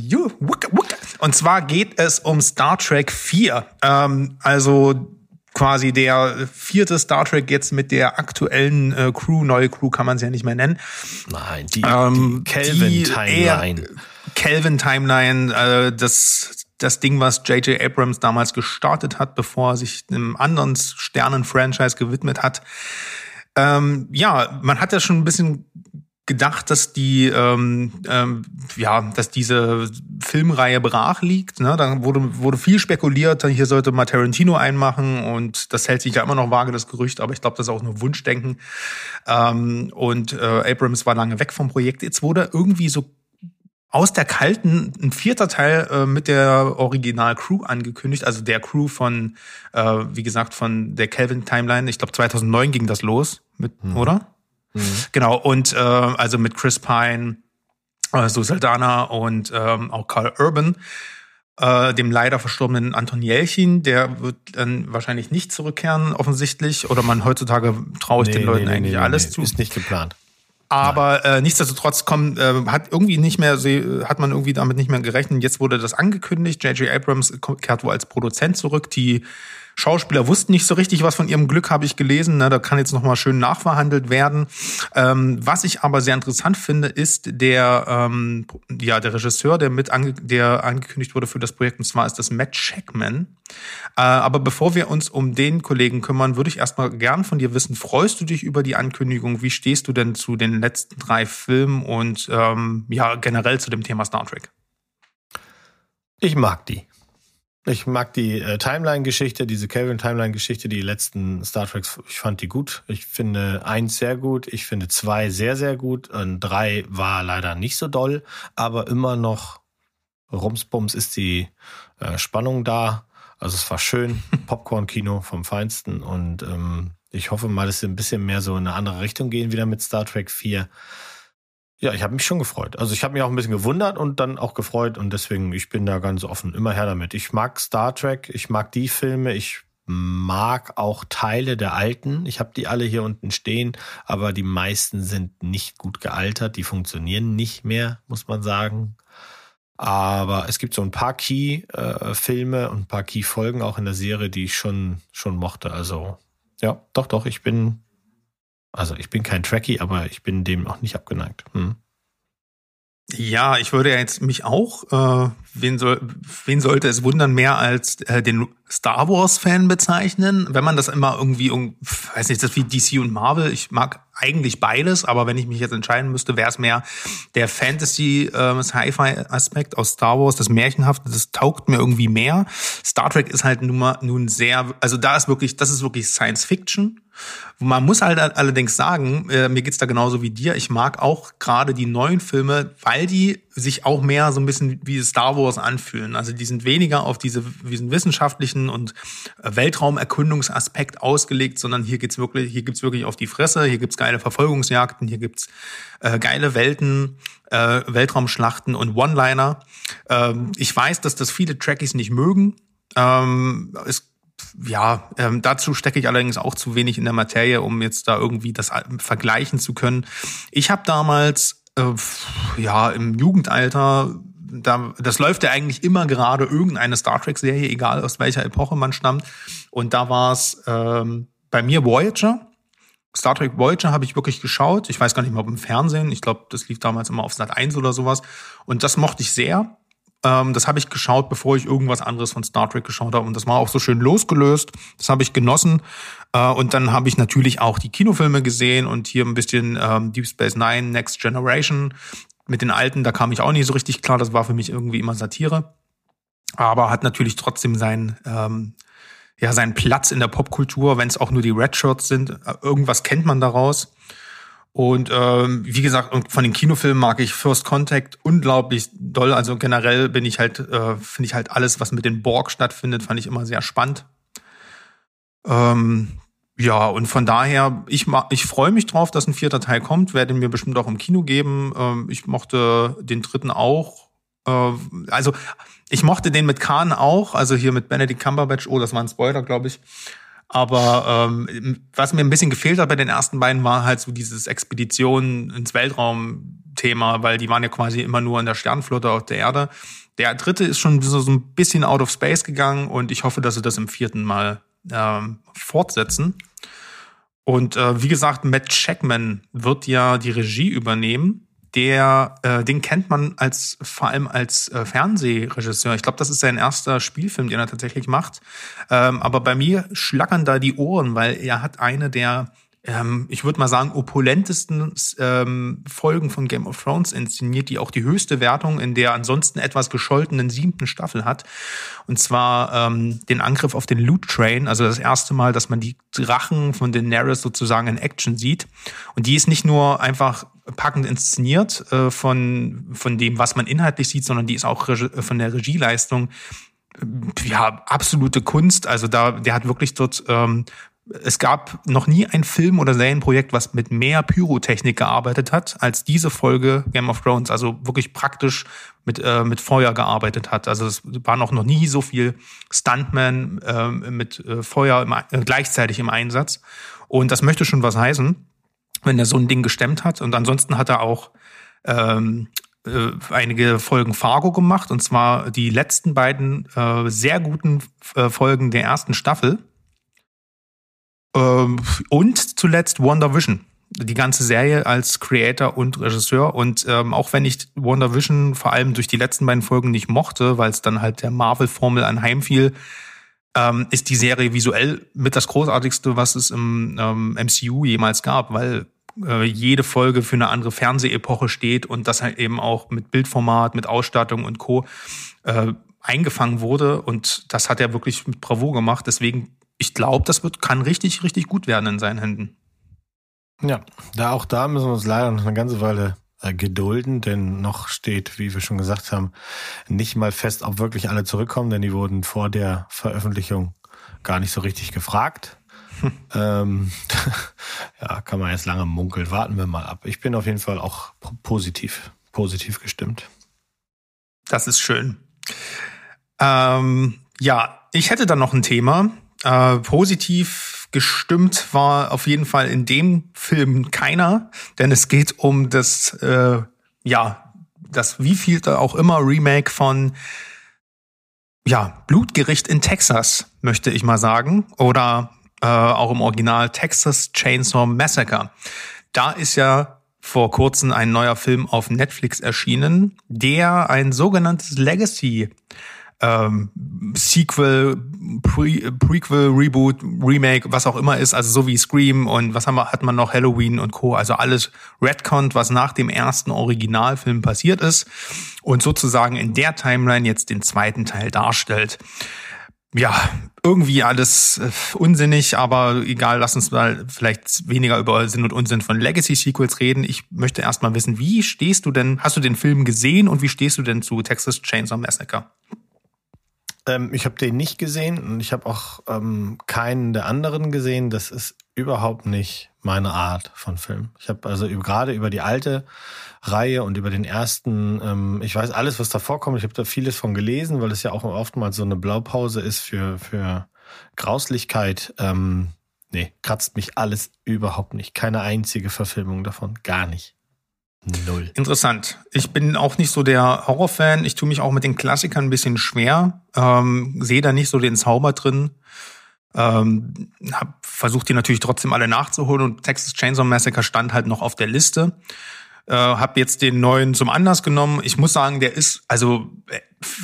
und zwar geht es um Star Trek 4. Ähm, also quasi der vierte Star Trek jetzt mit der aktuellen äh, Crew, neue Crew kann man es ja nicht mehr nennen. Nein, die, ähm, die Kelvin-Timeline. Kelvin-Timeline, äh, das, das Ding, was J.J. Abrams damals gestartet hat, bevor er sich einem anderen Sternen-Franchise gewidmet hat. Ähm, ja, man hat ja schon ein bisschen gedacht, dass die ähm, ähm, ja, dass diese Filmreihe brach liegt. Ne? Da wurde wurde viel spekuliert, hier sollte mal Tarantino einmachen und das hält sich ja immer noch vage das Gerücht, aber ich glaube, das ist auch nur Wunschdenken. Ähm, und äh, Abrams war lange weg vom Projekt. Jetzt wurde irgendwie so aus der kalten ein vierter Teil äh, mit der Original Crew angekündigt, also der Crew von äh, wie gesagt von der Kelvin Timeline. Ich glaube 2009 ging das los mit, mhm. oder? Mhm. Genau, und äh, also mit Chris Pine, äh, so Saldana und ähm, auch Carl Urban, äh, dem leider verstorbenen Anton Jelchin, der wird dann wahrscheinlich nicht zurückkehren, offensichtlich. Oder man heutzutage traue ich nee, den Leuten nee, eigentlich nee, alles zu. Ist nicht geplant. Aber äh, nichtsdestotrotz kommt, äh, hat irgendwie nicht mehr, hat man irgendwie damit nicht mehr gerechnet. Jetzt wurde das angekündigt. J.J. Abrams kehrt wohl als Produzent zurück. Die Schauspieler wussten nicht so richtig was von ihrem Glück, habe ich gelesen. Ne? Da kann jetzt nochmal schön nachverhandelt werden. Ähm, was ich aber sehr interessant finde, ist der, ähm, ja, der Regisseur, der mit ange der angekündigt wurde für das Projekt, und zwar ist das Matt Shackman. Äh, aber bevor wir uns um den Kollegen kümmern, würde ich erstmal gern von dir wissen, freust du dich über die Ankündigung? Wie stehst du denn zu den letzten drei Filmen und ähm, ja, generell zu dem Thema Star Trek? Ich mag die. Ich mag die äh, Timeline-Geschichte, diese Kelvin-Timeline-Geschichte, die letzten Star Treks, ich fand die gut. Ich finde eins sehr gut, ich finde zwei sehr, sehr gut und drei war leider nicht so doll, aber immer noch Rumsbums ist die äh, Spannung da. Also es war schön, Popcorn-Kino vom Feinsten und ähm, ich hoffe mal, dass sie ein bisschen mehr so in eine andere Richtung gehen wieder mit Star Trek 4. Ja, ich habe mich schon gefreut. Also ich habe mich auch ein bisschen gewundert und dann auch gefreut und deswegen, ich bin da ganz offen, immer her damit. Ich mag Star Trek, ich mag die Filme, ich mag auch Teile der alten. Ich habe die alle hier unten stehen, aber die meisten sind nicht gut gealtert, die funktionieren nicht mehr, muss man sagen. Aber es gibt so ein paar Key-Filme und ein paar Key-Folgen auch in der Serie, die ich schon, schon mochte. Also ja, doch, doch, ich bin also ich bin kein Trekkie, aber ich bin dem auch nicht abgeneigt. Hm. Ja, ich würde ja jetzt mich auch, äh, wen, soll, wen sollte es wundern, mehr als äh, den Star Wars-Fan bezeichnen. Wenn man das immer irgendwie, weiß nicht, das ist wie DC und Marvel. Ich mag eigentlich beides, aber wenn ich mich jetzt entscheiden müsste, wäre es mehr der Fantasy-Sci-Fi-Aspekt äh, aus Star Wars, das Märchenhafte, das taugt mir irgendwie mehr. Star Trek ist halt nun mal nun sehr, also da ist wirklich, das ist wirklich Science Fiction man muss halt allerdings sagen, äh, mir geht's da genauso wie dir. Ich mag auch gerade die neuen Filme, weil die sich auch mehr so ein bisschen wie Star Wars anfühlen. Also die sind weniger auf diese, diesen wissenschaftlichen und äh, Weltraumerkundungsaspekt ausgelegt, sondern hier geht's wirklich, hier gibt's wirklich auf die Fresse, hier gibt's geile Verfolgungsjagden, hier gibt's äh, geile Welten, äh, Weltraumschlachten und One-Liner. Ähm, ich weiß, dass das viele Trekkies nicht mögen. Ähm, es ja, ähm, dazu stecke ich allerdings auch zu wenig in der Materie, um jetzt da irgendwie das vergleichen zu können. Ich habe damals äh, ja im Jugendalter da, das läuft ja eigentlich immer gerade irgendeine Star Trek-Serie, egal aus welcher Epoche man stammt. Und da war es ähm, bei mir Voyager. Star Trek Voyager habe ich wirklich geschaut. Ich weiß gar nicht mehr, ob im Fernsehen. Ich glaube, das lief damals immer auf Sat 1 oder sowas. Und das mochte ich sehr. Ähm, das habe ich geschaut, bevor ich irgendwas anderes von Star Trek geschaut habe. Und das war auch so schön losgelöst. Das habe ich genossen. Äh, und dann habe ich natürlich auch die Kinofilme gesehen und hier ein bisschen ähm, Deep Space Nine, Next Generation. Mit den alten, da kam ich auch nicht so richtig klar. Das war für mich irgendwie immer Satire. Aber hat natürlich trotzdem seinen, ähm, ja, seinen Platz in der Popkultur, wenn es auch nur die Red Shirts sind. Äh, irgendwas kennt man daraus. Und ähm, wie gesagt, von den Kinofilmen mag ich First Contact unglaublich doll. Also generell bin ich halt, äh, finde ich halt alles, was mit den Borg stattfindet, fand ich immer sehr spannend. Ähm, ja, und von daher, ich, ich freue mich drauf, dass ein vierter Teil kommt, werde mir bestimmt auch im Kino geben. Ähm, ich mochte den dritten auch. Äh, also ich mochte den mit Khan auch, also hier mit Benedict Cumberbatch. Oh, das war ein Spoiler, glaube ich. Aber ähm, was mir ein bisschen gefehlt hat bei den ersten beiden war halt so dieses Expedition ins Weltraum-Thema, weil die waren ja quasi immer nur in der Sternflotte auf der Erde. Der dritte ist schon so, so ein bisschen out of space gegangen und ich hoffe, dass sie das im vierten Mal ähm, fortsetzen. Und äh, wie gesagt, Matt Checkman wird ja die Regie übernehmen. Der, äh, den kennt man als vor allem als äh, Fernsehregisseur. Ich glaube, das ist sein erster Spielfilm, den er tatsächlich macht. Ähm, aber bei mir schlackern da die Ohren, weil er hat eine der ähm, ich würde mal sagen, opulentesten ähm, Folgen von Game of Thrones inszeniert, die auch die höchste Wertung in der ansonsten etwas gescholtenen siebten Staffel hat. Und zwar ähm, den Angriff auf den Loot Train, also das erste Mal, dass man die Drachen von Daenerys sozusagen in Action sieht. Und die ist nicht nur einfach packend inszeniert äh, von, von dem, was man inhaltlich sieht, sondern die ist auch von der Regieleistung ja, absolute Kunst. Also da, der hat wirklich dort ähm, es gab noch nie ein Film- oder Serienprojekt, was mit mehr Pyrotechnik gearbeitet hat, als diese Folge Game of Thrones. Also wirklich praktisch mit, äh, mit Feuer gearbeitet hat. Also es war noch, noch nie so viel Stuntman äh, mit äh, Feuer im, äh, gleichzeitig im Einsatz. Und das möchte schon was heißen, wenn er so ein Ding gestemmt hat. Und ansonsten hat er auch ähm, äh, einige Folgen Fargo gemacht. Und zwar die letzten beiden äh, sehr guten äh, Folgen der ersten Staffel ähm, und zuletzt Wonder Vision. Die ganze Serie als Creator und Regisseur. Und ähm, auch wenn ich Wonder Vision vor allem durch die letzten beiden Folgen nicht mochte, weil es dann halt der Marvel-Formel anheimfiel, ähm, ist die Serie visuell mit das Großartigste, was es im ähm, MCU jemals gab, weil äh, jede Folge für eine andere Fernsehepoche steht und das halt eben auch mit Bildformat, mit Ausstattung und Co. Äh, eingefangen wurde. Und das hat er wirklich mit Bravour gemacht. Deswegen ich glaube, das wird, kann richtig, richtig gut werden in seinen Händen. Ja, da auch da müssen wir uns leider noch eine ganze Weile äh, gedulden, denn noch steht, wie wir schon gesagt haben, nicht mal fest, ob wirklich alle zurückkommen, denn die wurden vor der Veröffentlichung gar nicht so richtig gefragt. Hm. Ähm, ja, kann man jetzt lange munkeln. Warten wir mal ab. Ich bin auf jeden Fall auch positiv, positiv gestimmt. Das ist schön. Ähm, ja, ich hätte dann noch ein Thema. Äh, positiv gestimmt war auf jeden Fall in dem Film keiner, denn es geht um das, äh, ja, das wievielte auch immer Remake von ja, Blutgericht in Texas, möchte ich mal sagen. Oder äh, auch im Original Texas Chainsaw Massacre. Da ist ja vor kurzem ein neuer Film auf Netflix erschienen, der ein sogenanntes Legacy ähm, Sequel, Pre Prequel, Reboot, Remake, was auch immer ist, also so wie Scream und was haben wir, hat man noch Halloween und Co. Also alles Redcon, was nach dem ersten Originalfilm passiert ist und sozusagen in der Timeline jetzt den zweiten Teil darstellt. Ja, irgendwie alles äh, unsinnig, aber egal, lass uns mal vielleicht weniger über Sinn und Unsinn von Legacy Sequels reden. Ich möchte erst mal wissen, wie stehst du denn, hast du den Film gesehen und wie stehst du denn zu Texas Chainsaw Massacre? Ähm, ich habe den nicht gesehen und ich habe auch ähm, keinen der anderen gesehen. Das ist überhaupt nicht meine Art von Film. Ich habe also gerade über die alte Reihe und über den ersten, ähm, ich weiß alles, was da vorkommt. Ich habe da vieles von gelesen, weil es ja auch oftmals so eine Blaupause ist für, für Grauslichkeit. Ähm, nee, kratzt mich alles überhaupt nicht. Keine einzige Verfilmung davon. Gar nicht. Null. Interessant. Ich bin auch nicht so der Horrorfan. Ich tue mich auch mit den Klassikern ein bisschen schwer. Ähm, Sehe da nicht so den Zauber drin. Ähm, hab versucht die natürlich trotzdem alle nachzuholen und Texas Chainsaw Massacre stand halt noch auf der Liste. Äh, hab jetzt den neuen zum Anlass genommen. Ich muss sagen, der ist, also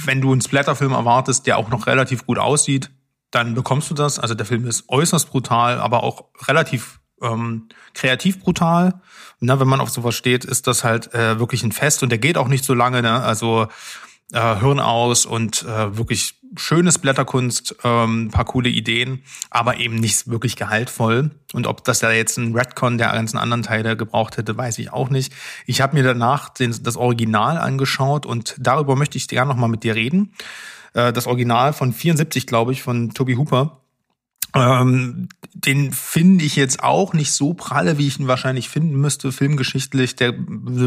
wenn du einen Splatterfilm erwartest, der auch noch relativ gut aussieht, dann bekommst du das. Also der Film ist äußerst brutal, aber auch relativ ähm, kreativ brutal. Na, wenn man auf sowas steht, ist das halt äh, wirklich ein Fest und der geht auch nicht so lange. Ne? Also äh, Hirn aus und äh, wirklich schönes Blätterkunst, ähm, paar coole Ideen, aber eben nicht wirklich gehaltvoll. Und ob das da jetzt ein Redcon der ganzen anderen Teile gebraucht hätte, weiß ich auch nicht. Ich habe mir danach den, das Original angeschaut und darüber möchte ich gerne nochmal mit dir reden. Äh, das Original von 74, glaube ich, von Toby Hooper Ähm, den finde ich jetzt auch nicht so pralle, wie ich ihn wahrscheinlich finden müsste, filmgeschichtlich. Der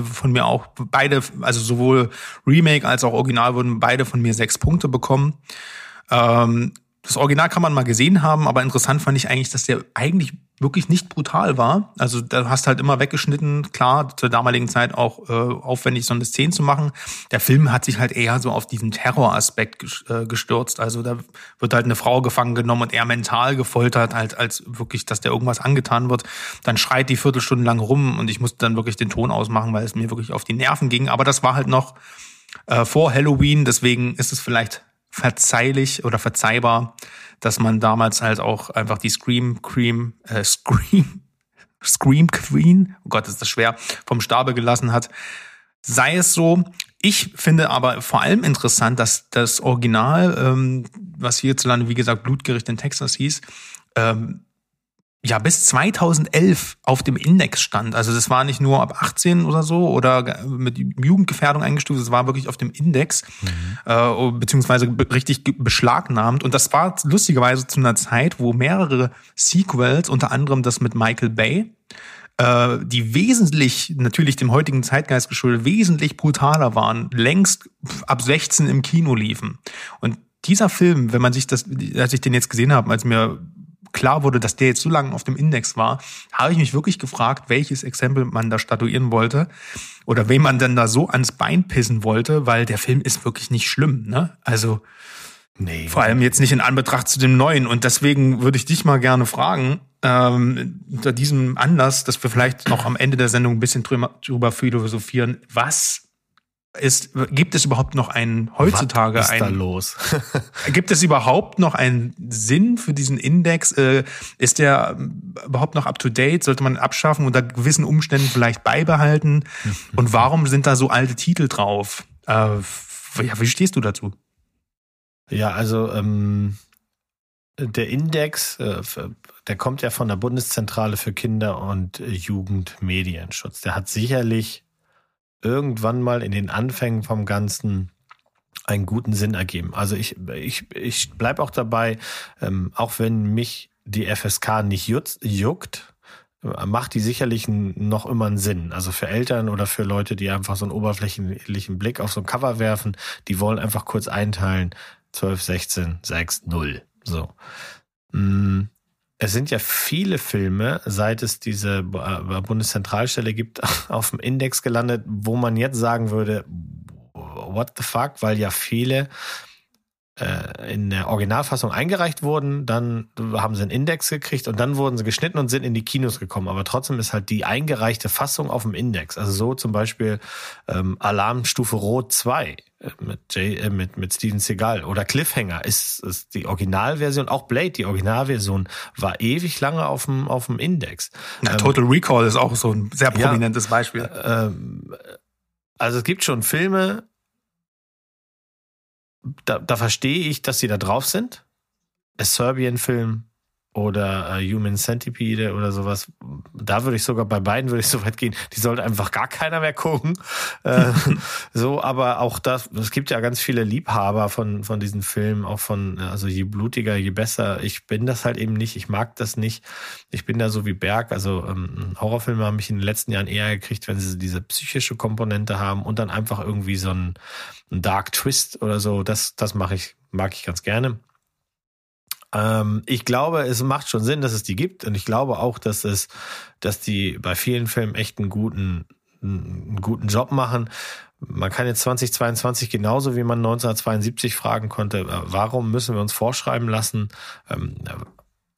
von mir auch beide, also sowohl Remake als auch Original wurden beide von mir sechs Punkte bekommen. Ähm, das Original kann man mal gesehen haben, aber interessant fand ich eigentlich, dass der eigentlich wirklich nicht brutal war. Also da hast halt immer weggeschnitten, klar, zur damaligen Zeit auch äh, aufwendig so eine Szene zu machen. Der Film hat sich halt eher so auf diesen Terroraspekt äh, gestürzt. Also da wird halt eine Frau gefangen genommen und eher mental gefoltert, halt als wirklich, dass der irgendwas angetan wird. Dann schreit die Viertelstunde lang rum und ich musste dann wirklich den Ton ausmachen, weil es mir wirklich auf die Nerven ging. Aber das war halt noch äh, vor Halloween, deswegen ist es vielleicht verzeihlich oder verzeihbar, dass man damals halt auch einfach die Scream Cream, äh, Scream, Scream Queen, oh Gott, ist das schwer, vom Stabe gelassen hat. Sei es so. Ich finde aber vor allem interessant, dass das Original, ähm, was hierzulande, wie gesagt, Blutgericht in Texas hieß, ähm, ja bis 2011 auf dem Index stand. Also das war nicht nur ab 18 oder so oder mit Jugendgefährdung eingestuft, es war wirklich auf dem Index mhm. äh, beziehungsweise richtig beschlagnahmt. Und das war lustigerweise zu einer Zeit, wo mehrere Sequels, unter anderem das mit Michael Bay, äh, die wesentlich, natürlich dem heutigen Zeitgeist geschuldet, wesentlich brutaler waren, längst ab 16 im Kino liefen. Und dieser Film, wenn man sich das, als ich den jetzt gesehen habe, als mir klar wurde, dass der jetzt so lange auf dem Index war, habe ich mich wirklich gefragt, welches Exempel man da statuieren wollte oder wem man denn da so ans Bein pissen wollte, weil der Film ist wirklich nicht schlimm, ne? Also nee. vor allem jetzt nicht in Anbetracht zu dem neuen und deswegen würde ich dich mal gerne fragen, ähm, unter diesem Anlass, dass wir vielleicht noch am Ende der Sendung ein bisschen drüber, drüber philosophieren, was ist, gibt es überhaupt noch einen heutzutage Was ist einen, da los? gibt es überhaupt noch einen Sinn für diesen Index? Äh, ist der überhaupt noch up to date? Sollte man abschaffen unter gewissen Umständen vielleicht beibehalten? Und warum sind da so alte Titel drauf? Äh, wie stehst du dazu? Ja, also ähm, der Index, äh, der kommt ja von der Bundeszentrale für Kinder- und Jugendmedienschutz. Der hat sicherlich irgendwann mal in den Anfängen vom Ganzen einen guten Sinn ergeben. Also ich, ich, ich bleib auch dabei, ähm, auch wenn mich die FSK nicht juckt, äh, macht die sicherlich noch immer einen Sinn. Also für Eltern oder für Leute, die einfach so einen oberflächlichen Blick auf so ein Cover werfen, die wollen einfach kurz einteilen, 12, 16, 6, 0. So. Es sind ja viele Filme, seit es diese äh, Bundeszentralstelle gibt, auf dem Index gelandet, wo man jetzt sagen würde, what the fuck, weil ja viele äh, in der Originalfassung eingereicht wurden, dann haben sie einen Index gekriegt und dann wurden sie geschnitten und sind in die Kinos gekommen. Aber trotzdem ist halt die eingereichte Fassung auf dem Index. Also so zum Beispiel ähm, Alarmstufe Rot 2 äh, mit, Jay, äh, mit, mit Steven Seagal oder Cliffhanger ist, ist die Originalversion, auch Blade, die Originalversion war ewig lange auf dem, auf dem Index. Na, ähm, Total Recall ist auch so ein sehr prominentes ja, Beispiel. Ähm, also es gibt schon Filme, da, da verstehe ich, dass sie da drauf sind. A Serbian-Film oder äh, Human Centipede oder sowas. Da würde ich sogar bei beiden würde ich so weit gehen. Die sollte einfach gar keiner mehr gucken. Äh, so, aber auch das. Es gibt ja ganz viele Liebhaber von von diesen Filmen, auch von also je blutiger, je besser. Ich bin das halt eben nicht. Ich mag das nicht. Ich bin da so wie Berg. Also ähm, Horrorfilme haben mich in den letzten Jahren eher gekriegt, wenn sie diese psychische Komponente haben und dann einfach irgendwie so ein, ein Dark Twist oder so. Das das mache ich mag ich ganz gerne. Ähm, ich glaube, es macht schon Sinn, dass es die gibt. Und ich glaube auch, dass es, dass die bei vielen Filmen echt einen guten, einen guten Job machen. Man kann jetzt 2022 genauso wie man 1972 fragen konnte, äh, warum müssen wir uns vorschreiben lassen, ähm,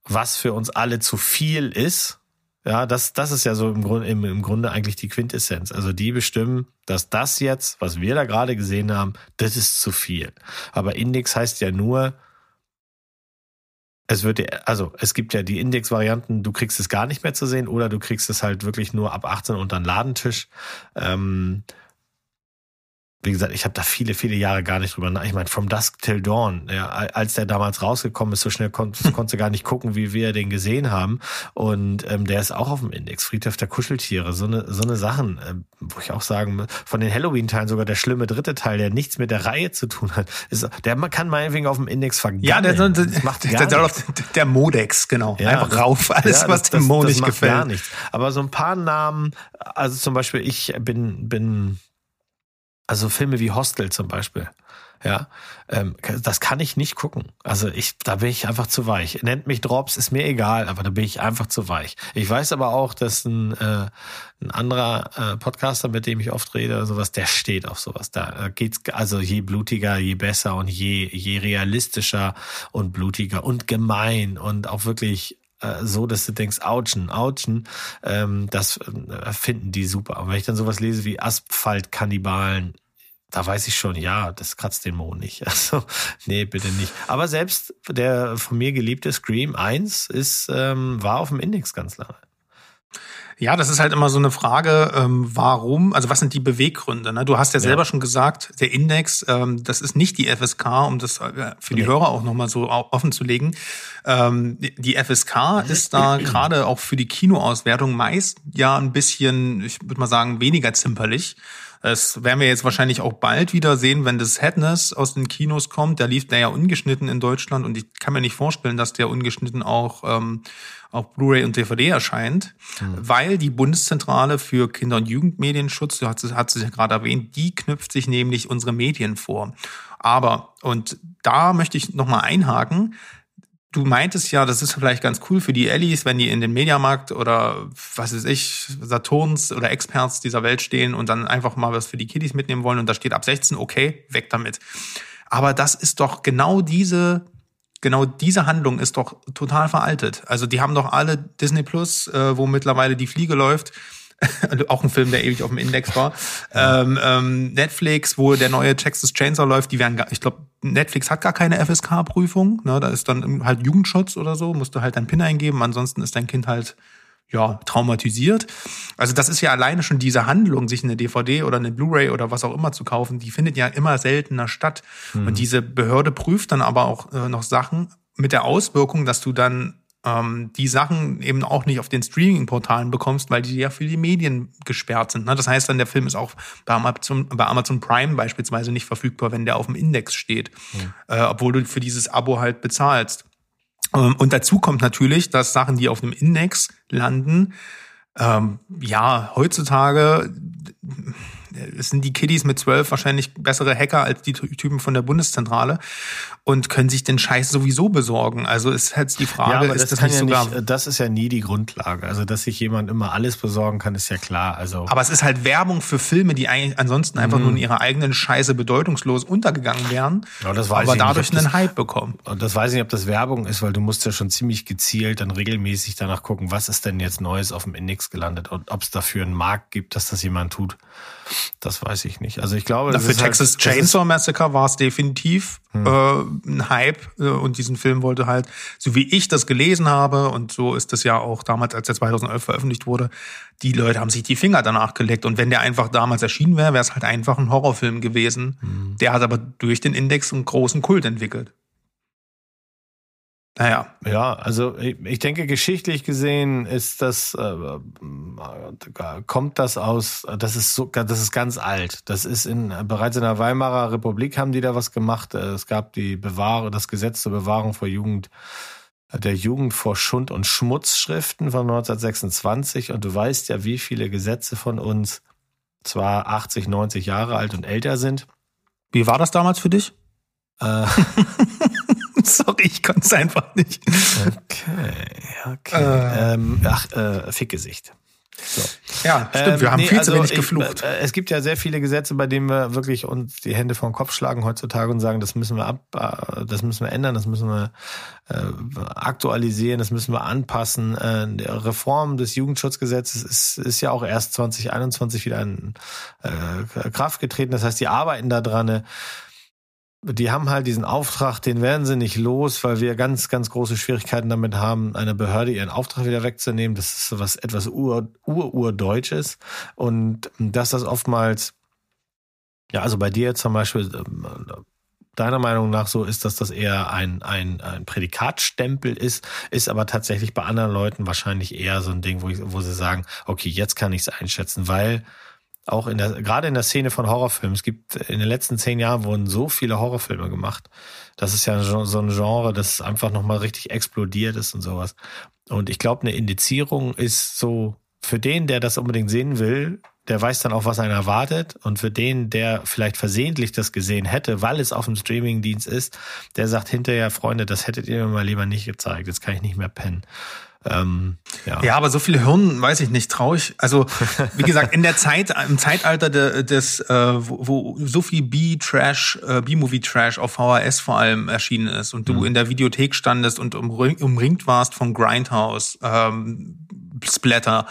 was für uns alle zu viel ist. Ja, das, das ist ja so im Grunde, im, im Grunde eigentlich die Quintessenz. Also die bestimmen, dass das jetzt, was wir da gerade gesehen haben, das ist zu viel. Aber Index heißt ja nur, es wird, also es gibt ja die Index-Varianten, du kriegst es gar nicht mehr zu sehen oder du kriegst es halt wirklich nur ab 18 unter den Ladentisch. Ähm, wie gesagt, ich habe da viele, viele Jahre gar nicht drüber nach. Ich meine, From Dusk Till Dawn, ja, als der damals rausgekommen ist, so schnell kon konntest du gar nicht gucken, wie wir den gesehen haben. Und ähm, der ist auch auf dem Index, Friedhof der Kuscheltiere, so eine, so eine Sachen, äh, wo ich auch sagen, von den Halloween-Teilen sogar der schlimme dritte Teil, der nichts mit der Reihe zu tun hat, ist, der kann meinetwegen auf dem Index vergammeln. Ja, der, der, das macht gar der, nichts. der Modex, genau. Ja, Einfach rauf, alles, ja, was das, dem Mo nicht gefällt. Gar nichts. Aber so ein paar Namen, also zum Beispiel, ich bin, bin also Filme wie Hostel zum Beispiel. Ja, ähm, das kann ich nicht gucken. Also ich, da bin ich einfach zu weich. Nennt mich Drops, ist mir egal, aber da bin ich einfach zu weich. Ich weiß aber auch, dass ein, äh, ein anderer äh, Podcaster, mit dem ich oft rede oder sowas, der steht auf sowas. Da geht's also je blutiger, je besser und je je realistischer und blutiger und gemein und auch wirklich äh, so, dass du denkst, ouchen, ouchen, ähm, das äh, finden die super. Und wenn ich dann sowas lese wie Asphaltkannibalen, da weiß ich schon, ja, das kratzt den Mo nicht. Also, nee, bitte nicht. Aber selbst der von mir geliebte Scream 1 ist, ähm, war auf dem Index ganz lange. Ja, das ist halt immer so eine Frage, ähm, warum, also was sind die Beweggründe? Ne? Du hast ja, ja. selber schon gesagt, der Index, ähm, das ist nicht die FSK, um das äh, für die nee. Hörer auch nochmal so offen zu legen. Ähm, die FSK ist da gerade auch für die Kinoauswertung meist ja ein bisschen, ich würde mal sagen, weniger zimperlich. Das werden wir jetzt wahrscheinlich auch bald wieder sehen, wenn das Sadness aus den Kinos kommt. Da lief der ja ungeschnitten in Deutschland und ich kann mir nicht vorstellen, dass der ungeschnitten auch ähm, auf Blu-ray und DVD erscheint, mhm. weil die Bundeszentrale für Kinder- und Jugendmedienschutz, du hast, hast es ja gerade erwähnt, die knüpft sich nämlich unsere Medien vor. Aber, und da möchte ich nochmal einhaken, du meintest ja, das ist vielleicht ganz cool für die Ellis, wenn die in den Mediamarkt oder was weiß ich, Saturns oder Experts dieser Welt stehen und dann einfach mal was für die Kiddies mitnehmen wollen und da steht ab 16, okay, weg damit. Aber das ist doch genau diese, genau diese Handlung ist doch total veraltet. Also die haben doch alle Disney Plus, äh, wo mittlerweile die Fliege läuft auch ein Film, der ewig auf dem Index war. Ähm, ähm, Netflix, wo der neue Texas Chainsaw läuft, die werden, gar, ich glaube, Netflix hat gar keine FSK-Prüfung. Ne? Da ist dann halt Jugendschutz oder so, musst du halt dein PIN eingeben, ansonsten ist dein Kind halt ja, traumatisiert. Also das ist ja alleine schon diese Handlung, sich eine DVD oder eine Blu-ray oder was auch immer zu kaufen, die findet ja immer seltener statt. Mhm. Und diese Behörde prüft dann aber auch äh, noch Sachen mit der Auswirkung, dass du dann ähm, die Sachen eben auch nicht auf den Streaming-Portalen bekommst, weil die ja für die Medien gesperrt sind. Ne? Das heißt dann, der Film ist auch bei Amazon, bei Amazon Prime beispielsweise nicht verfügbar, wenn der auf dem Index steht, mhm. äh, obwohl du für dieses Abo halt bezahlst. Ähm, und dazu kommt natürlich, dass Sachen, die auf dem Index landen, ähm, ja, heutzutage sind die Kiddies mit zwölf wahrscheinlich bessere Hacker als die Typen von der Bundeszentrale und können sich den Scheiß sowieso besorgen. Also ist halt die Frage, ja, ist das, das nicht ja sogar. Nicht, das ist ja nie die Grundlage. Also, dass sich jemand immer alles besorgen kann, ist ja klar. Also. Aber es ist halt Werbung für Filme, die eigentlich ansonsten einfach mhm. nur in ihrer eigenen Scheiße bedeutungslos untergegangen wären, ja, das weiß aber ich dadurch nicht, einen das, Hype bekommen. Und das weiß ich nicht, ob das Werbung ist, weil du musst ja schon ziemlich gezielt dann regelmäßig danach gucken, was ist denn jetzt Neues auf dem Index gelandet und ob es dafür einen Markt gibt, dass das jemand tut. Das weiß ich nicht. Also ich glaube, Na, für halt- Texas halt, Chainsaw Massacre war es definitiv hm. äh, ein Hype äh, und diesen Film wollte halt, so wie ich das gelesen habe und so ist das ja auch damals, als er 2011 veröffentlicht wurde, die Leute haben sich die Finger danach geleckt und wenn der einfach damals erschienen wäre, wäre es halt einfach ein Horrorfilm gewesen. Hm. Der hat aber durch den Index einen großen Kult entwickelt. Naja. Ja, also ich denke, geschichtlich gesehen ist das, äh, kommt das aus, das ist so, das ist ganz alt. Das ist in, bereits in der Weimarer Republik haben die da was gemacht. Äh, es gab die Bewahrung, das Gesetz zur Bewahrung vor Jugend, der Jugend vor Schund- und Schmutzschriften von 1926. Und du weißt ja, wie viele Gesetze von uns zwar 80, 90 Jahre alt und älter sind. Wie war das damals für dich? Äh, Sorry, ich konnte es einfach nicht. Okay, okay. Äh, ähm, ach, äh, Fickgesicht. So. Ja, stimmt, ähm, wir haben nee, viel also zu wenig ich, geflucht. Äh, es gibt ja sehr viele Gesetze, bei denen wir wirklich uns die Hände vor den Kopf schlagen heutzutage und sagen, das müssen wir ab, äh, das müssen wir ändern, das müssen wir äh, aktualisieren, das müssen wir anpassen. Äh, die Reform des Jugendschutzgesetzes ist, ist ja auch erst 2021 wieder in äh, Kraft getreten. Das heißt, die arbeiten da dran die haben halt diesen Auftrag, den werden sie nicht los, weil wir ganz, ganz große Schwierigkeiten damit haben, einer Behörde ihren Auftrag wieder wegzunehmen. Das ist was etwas ur, ur, und dass das oftmals Ja, also bei dir zum Beispiel, ähm, deiner Meinung nach so ist, dass das eher ein, ein, ein Prädikatstempel ist, ist aber tatsächlich bei anderen Leuten wahrscheinlich eher so ein Ding, wo, ich, wo sie sagen, okay, jetzt kann ich es einschätzen, weil auch in der, gerade in der Szene von Horrorfilmen, es gibt in den letzten zehn Jahren wurden so viele Horrorfilme gemacht. Das ist ja so ein Genre, das einfach nochmal richtig explodiert ist und sowas. Und ich glaube, eine Indizierung ist so für den, der das unbedingt sehen will, der weiß dann auch, was einen erwartet. Und für den, der vielleicht versehentlich das gesehen hätte, weil es auf dem Streamingdienst ist, der sagt hinterher, Freunde, das hättet ihr mir mal lieber nicht gezeigt. Jetzt kann ich nicht mehr pennen. Ähm, ja. ja, aber so viele Hirn, weiß ich nicht, traue ich. Also, wie gesagt, in der Zeit, im Zeitalter de, des, äh, wo, wo so viel B-Trash, äh, B-Movie-Trash auf VHS vor allem erschienen ist und du mhm. in der Videothek standest und umringt warst von Grindhouse, ähm, Splatter,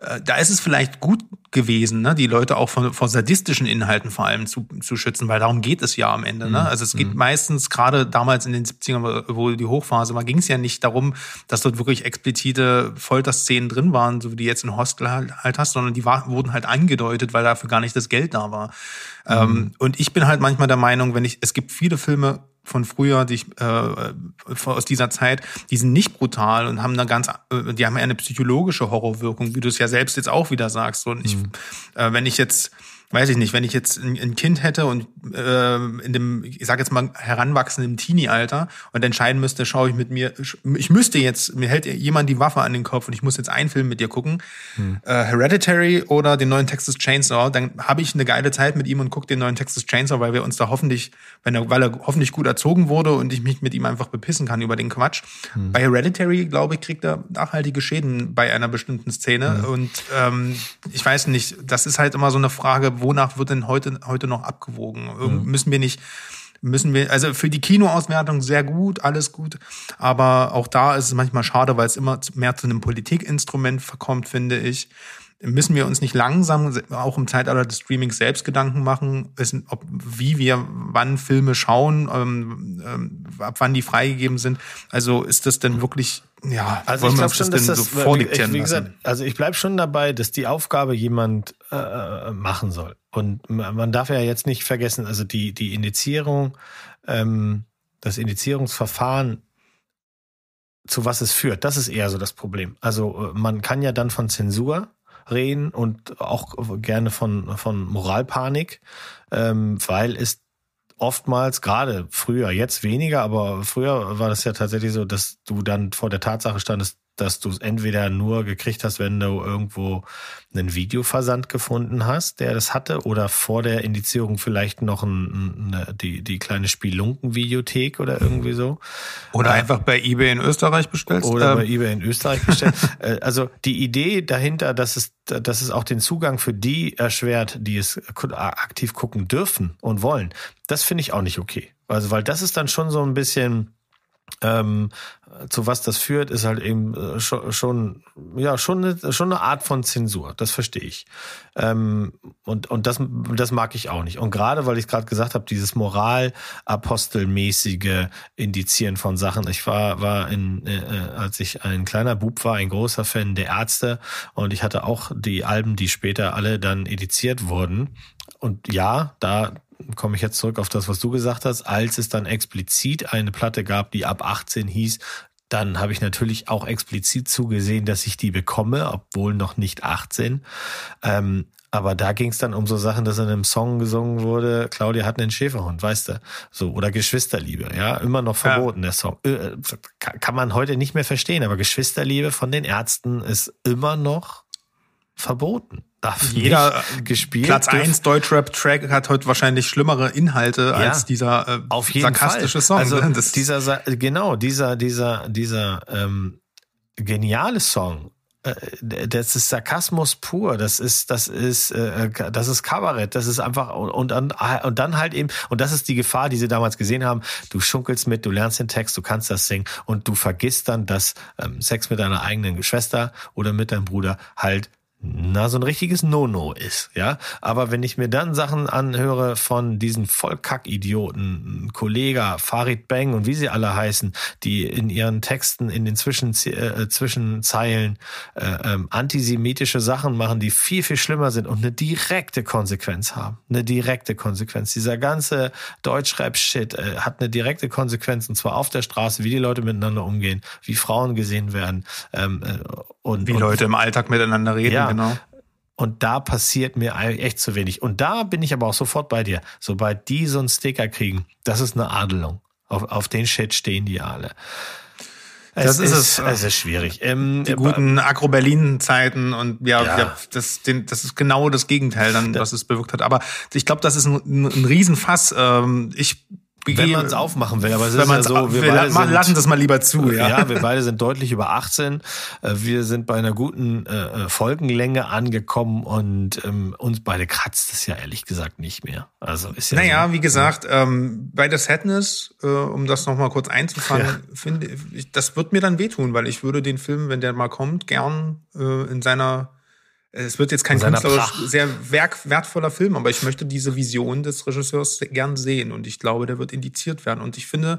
äh, da ist es vielleicht gut gewesen, ne, die Leute auch von, vor sadistischen Inhalten vor allem zu, zu schützen, weil darum geht es ja am Ende. Ne? Mhm. Also es geht mhm. meistens, gerade damals in den 70ern, wo die Hochphase war, ging es ja nicht darum, dass dort wirklich explizite Folterszenen drin waren, so wie die jetzt in Hostel halt, halt hast, sondern die war, wurden halt angedeutet, weil dafür gar nicht das Geld da war. Mhm. Ähm, und ich bin halt manchmal der Meinung, wenn ich, es gibt viele Filme, von früher, die ich, äh, aus dieser Zeit, die sind nicht brutal und haben eine ganz, äh, die haben ja eine psychologische Horrorwirkung, wie du es ja selbst jetzt auch wieder sagst. Und ich, mhm. äh, wenn ich jetzt weiß ich nicht, wenn ich jetzt ein, ein Kind hätte und äh, in dem, ich sage jetzt mal, heranwachsenden Teenie-Alter und entscheiden müsste, schaue ich mit mir, ich müsste jetzt, mir hält jemand die Waffe an den Kopf und ich muss jetzt einen Film mit dir gucken, hm. äh, Hereditary oder den neuen Texas Chainsaw, dann habe ich eine geile Zeit mit ihm und gucke den neuen Texas Chainsaw, weil wir uns da hoffentlich, wenn er, weil er hoffentlich gut erzogen wurde und ich mich mit ihm einfach bepissen kann über den Quatsch. Hm. Bei Hereditary, glaube ich, kriegt er nachhaltige Schäden bei einer bestimmten Szene hm. und ähm, ich weiß nicht, das ist halt immer so eine Frage, wonach wird denn heute, heute noch abgewogen? Mhm. Müssen wir nicht, müssen wir, also für die Kinoauswertung sehr gut, alles gut, aber auch da ist es manchmal schade, weil es immer mehr zu einem Politikinstrument verkommt, finde ich müssen wir uns nicht langsam auch im Zeitalter des Streamings selbst Gedanken machen, ob, wie wir wann Filme schauen, ähm, ähm, ab wann die freigegeben sind. Also ist das denn wirklich ja, also ich glaube schon, dass das, so ich, wie gesagt, also ich bleib schon dabei, dass die Aufgabe jemand äh, äh, machen soll. Und man darf ja jetzt nicht vergessen, also die die Indizierung, ähm, das Indizierungsverfahren zu was es führt, das ist eher so das Problem. Also äh, man kann ja dann von Zensur reden und auch gerne von, von Moralpanik, ähm, weil es oftmals, gerade früher, jetzt weniger, aber früher war das ja tatsächlich so, dass du dann vor der Tatsache standest, dass du es entweder nur gekriegt hast, wenn du irgendwo einen Videoversand gefunden hast, der das hatte, oder vor der Indizierung vielleicht noch ein, eine, die, die kleine Spielunken-Videothek oder irgendwie so. Oder äh, einfach bei eBay in Österreich bestellst. Oder ähm. bei eBay in Österreich bestellt. Äh, also die Idee dahinter, dass es, dass es auch den Zugang für die erschwert, die es aktiv gucken dürfen und wollen, das finde ich auch nicht okay. Also, weil das ist dann schon so ein bisschen, ähm, zu was das führt, ist halt eben äh, schon, ja schon eine, schon eine Art von Zensur. Das verstehe ich. Ähm, und und das das mag ich auch nicht. Und gerade weil ich gerade gesagt habe, dieses Moralapostelmäßige Indizieren von Sachen. Ich war war in äh, als ich ein kleiner Bub war, ein großer Fan der Ärzte und ich hatte auch die Alben, die später alle dann ediziert wurden. Und ja, da komme ich jetzt zurück auf das, was du gesagt hast, als es dann explizit eine Platte gab, die ab 18 hieß, dann habe ich natürlich auch explizit zugesehen, dass ich die bekomme, obwohl noch nicht 18. Ähm, aber da ging es dann um so Sachen, dass in einem Song gesungen wurde, Claudia hat einen Schäferhund, weißt du? So, oder Geschwisterliebe, ja, immer noch verboten, ja. der Song. Äh, kann man heute nicht mehr verstehen, aber Geschwisterliebe von den Ärzten ist immer noch verboten darf jeder gespielt. Platz 1 Deutschrap-Track hat heute wahrscheinlich schlimmere Inhalte ja, als dieser äh, auf jeden sarkastische Fall. Song. Also das dieser genau dieser dieser dieser ähm, geniale Song. Äh, das ist Sarkasmus pur. Das ist das ist äh, das ist Kabarett. Das ist einfach und dann und dann halt eben und das ist die Gefahr, die sie damals gesehen haben. Du schunkelst mit, du lernst den Text, du kannst das singen und du vergisst dann, dass ähm, Sex mit deiner eigenen Schwester oder mit deinem Bruder halt na, so ein richtiges No-No ist, ja. Aber wenn ich mir dann Sachen anhöre von diesen Vollkack-Idioten, Kollega, Farid Bang und wie sie alle heißen, die in ihren Texten in den Zwischen, äh, Zwischenzeilen äh, ähm, antisemitische Sachen machen, die viel, viel schlimmer sind und eine direkte Konsequenz haben. Eine direkte Konsequenz. Dieser ganze Deutschrap-Shit äh, hat eine direkte Konsequenz und zwar auf der Straße, wie die Leute miteinander umgehen, wie Frauen gesehen werden. Ähm, äh, und, wie und, Leute im Alltag miteinander reden. Ja, genau. Und da passiert mir echt zu wenig. Und da bin ich aber auch sofort bei dir. Sobald die so einen Sticker kriegen, das ist eine Adelung. Auf, auf den Shit stehen die alle. Es das ist, ist es. Es ist schwierig. Ähm, die guten Agro-Berlin-Zeiten und ja, ja. ja, das, den, das ist genau das Gegenteil, dann, was es bewirkt hat. Aber ich glaube, das ist ein, ein Riesenfass. Ähm, ich wenn man es aufmachen will. Aber es ist ja so, wir, wir beide sind, lassen das mal lieber zu. Ja. ja, wir beide sind deutlich über 18. Äh, wir sind bei einer guten äh, äh, Folgenlänge angekommen und ähm, uns beide kratzt es ja ehrlich gesagt nicht mehr. Also ist ja Naja, so, wie gesagt, ähm, bei der Sadness, äh, um das nochmal kurz einzufangen, ja. finde ich, das wird mir dann wehtun, weil ich würde den Film, wenn der mal kommt, gern äh, in seiner es wird jetzt kein künstlerisch sehr wertvoller Film, aber ich möchte diese Vision des Regisseurs gern sehen und ich glaube, der wird indiziert werden. Und ich finde,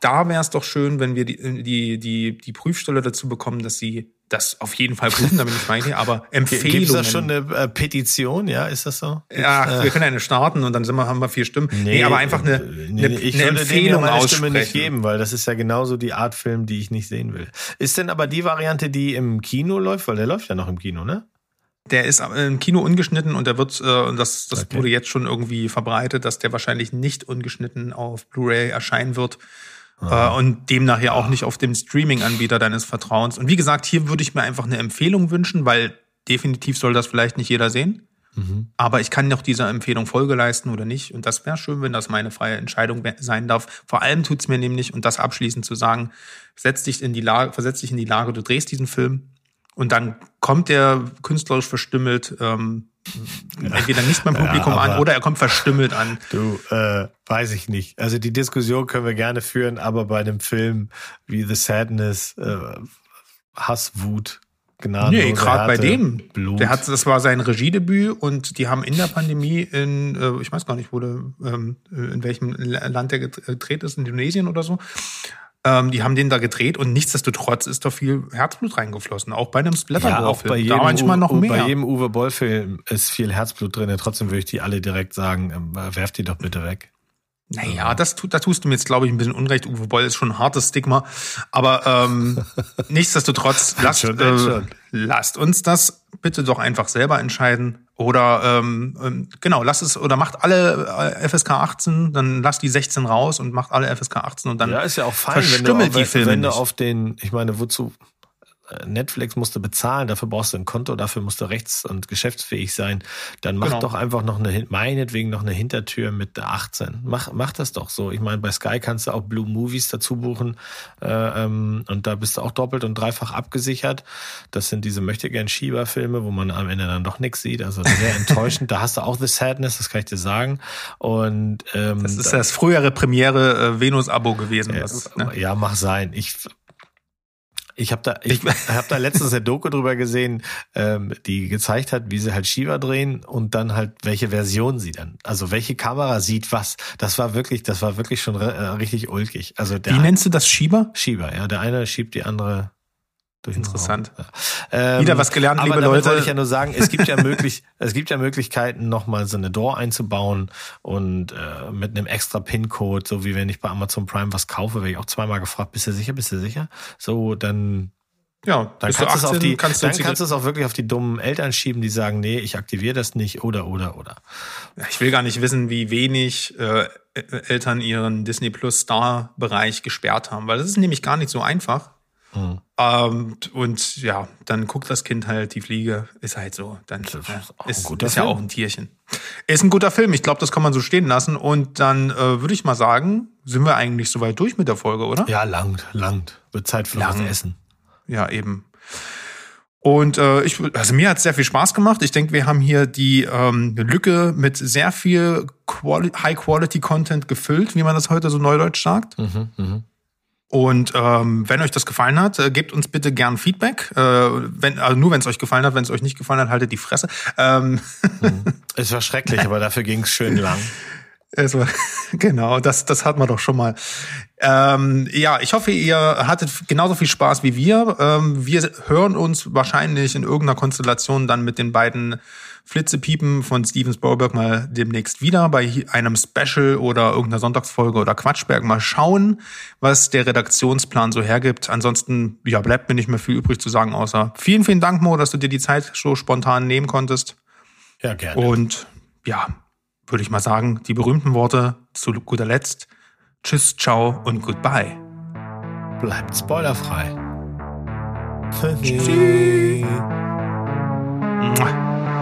da wäre es doch schön, wenn wir die, die, die, die Prüfstelle dazu bekommen, dass sie das auf jeden Fall prüfen, da bin ich meine, aber Empfehlungen. Gibt es da schon eine äh, Petition, ja, ist das so? Ja, äh, wir können eine starten und dann sind wir, haben wir vier Stimmen. Nee, nee aber einfach eine, nee, eine, ich eine Empfehlung meine aussprechen. Stimme nicht geben, weil das ist ja genauso die Art Film, die ich nicht sehen will. Ist denn aber die Variante, die im Kino läuft, weil der läuft ja noch im Kino, ne? Der ist im Kino ungeschnitten und der wird, äh, und das, das okay. wurde jetzt schon irgendwie verbreitet, dass der wahrscheinlich nicht ungeschnitten auf Blu-ray erscheinen wird. Ah. Äh, und demnach ja auch nicht auf dem Streaming-Anbieter deines Vertrauens. Und wie gesagt, hier würde ich mir einfach eine Empfehlung wünschen, weil definitiv soll das vielleicht nicht jeder sehen. Mhm. Aber ich kann noch dieser Empfehlung Folge leisten oder nicht. Und das wäre schön, wenn das meine freie Entscheidung sein darf. Vor allem tut's mir nämlich, und das abschließend zu sagen, setz dich in die Lage, versetz dich in die Lage, du drehst diesen Film, und dann kommt er künstlerisch verstümmelt ähm, entweder nicht beim Publikum ja, an oder er kommt verstümmelt an. Du, äh, weiß ich nicht. Also die Diskussion können wir gerne führen, aber bei einem Film wie The Sadness, äh, Hass, Wut, Gnade. Nee, gerade bei dem. Blut. Der hat, das war sein Regiedebüt und die haben in der Pandemie in, äh, ich weiß gar nicht, wo der, ähm, in welchem Land der gedreht ist, Indonesien oder so, ähm, die haben den da gedreht und nichtsdestotrotz ist da viel Herzblut reingeflossen. Auch bei einem Splatter-Film. Ja, da manchmal noch mehr. Bei jedem Uwe Boll-Film ist viel Herzblut drin. Trotzdem würde ich die alle direkt sagen, ähm, werft die doch bitte weg. Naja, das tut, da tust du mir jetzt, glaube ich, ein bisschen Unrecht. Uwe Boll ist schon ein hartes Stigma. Aber ähm, nichtsdestotrotz, lasst, schon, äh, lasst uns das bitte doch einfach selber entscheiden. Oder ähm, ähm genau, lasst es oder macht alle äh, FSK 18, dann lasst die 16 raus und macht alle FSK 18 und dann ja, ist ja auch fein, wenn du, die Filme wenn du auf den, ich meine, wozu Netflix musst du bezahlen, dafür brauchst du ein Konto, dafür musst du rechts- und geschäftsfähig sein. Dann mach genau. doch einfach noch eine, meinetwegen noch eine Hintertür mit 18. Mach, mach das doch so. Ich meine, bei Sky kannst du auch Blue Movies dazu buchen äh, ähm, und da bist du auch doppelt und dreifach abgesichert. Das sind diese möchtegern Schieberfilme, wo man am Ende dann doch nichts sieht. Also sehr enttäuschend. da hast du auch The Sadness, das kann ich dir sagen. Und ähm, das ist das frühere Premiere äh, Venus-Abo gewesen. Ja, ne? ja, mach sein. Ich ich habe da, ich hab da letztens eine Doku drüber gesehen, ähm, die gezeigt hat, wie sie halt Shiva drehen und dann halt welche Version sie dann, also welche Kamera sieht was. Das war wirklich, das war wirklich schon äh, richtig ulkig. Also der, wie nennst du das Shiva? Shiva, ja. Der eine schiebt die andere Interessant. Ähm, Wieder was gelernt, liebe aber Leute. wollte ich ja nur sagen, es gibt ja möglich, es gibt ja Möglichkeiten, nochmal so eine Door einzubauen und äh, mit einem extra PIN-Code, so wie wenn ich bei Amazon Prime was kaufe, werde ich auch zweimal gefragt, bist du sicher, bist du sicher? So, dann ja, dann kannst, 18, es auf die, kannst du dann kannst du es auch wirklich auf die dummen Eltern schieben, die sagen, nee, ich aktiviere das nicht oder oder oder. Ich will gar nicht wissen, wie wenig äh, Eltern ihren Disney Plus Star Bereich gesperrt haben, weil das ist nämlich gar nicht so einfach. Mhm. Ähm, und ja, dann guckt das Kind halt die Fliege, ist halt so. Dann das ist, ja, ist, ist ja auch ein Tierchen. Ist ein guter Film, ich glaube, das kann man so stehen lassen. Und dann äh, würde ich mal sagen, sind wir eigentlich soweit durch mit der Folge, oder? Ja, langt, langt. Wird Zeit für Lang. was Essen. Ja, eben. Und äh, ich, also mir hat sehr viel Spaß gemacht. Ich denke, wir haben hier die ähm, Lücke mit sehr viel Quali High-Quality-Content gefüllt, wie man das heute so neudeutsch sagt. Mhm, mh. Und ähm, wenn euch das gefallen hat, äh, gebt uns bitte gern Feedback. Äh, wenn, also nur wenn es euch gefallen hat, wenn es euch nicht gefallen hat, haltet die Fresse. Ähm. Hm. Es war schrecklich, aber dafür ging es schön lang. Es war, genau, das, das hat man doch schon mal. Ähm, ja, ich hoffe, ihr hattet genauso viel Spaß wie wir. Ähm, wir hören uns wahrscheinlich in irgendeiner Konstellation dann mit den beiden Flitzepiepen von Steven Spielberg mal demnächst wieder bei einem Special oder irgendeiner Sonntagsfolge oder Quatschberg mal schauen, was der Redaktionsplan so hergibt. Ansonsten, ja, bleibt mir nicht mehr viel übrig zu sagen, außer vielen, vielen Dank, Mo, dass du dir die Zeit so spontan nehmen konntest. Ja, gerne. Und ja, würde ich mal sagen, die berühmten Worte zu guter Letzt. Tschüss, ciao und goodbye. Bleibt spoilerfrei. Tschüssi. Mua.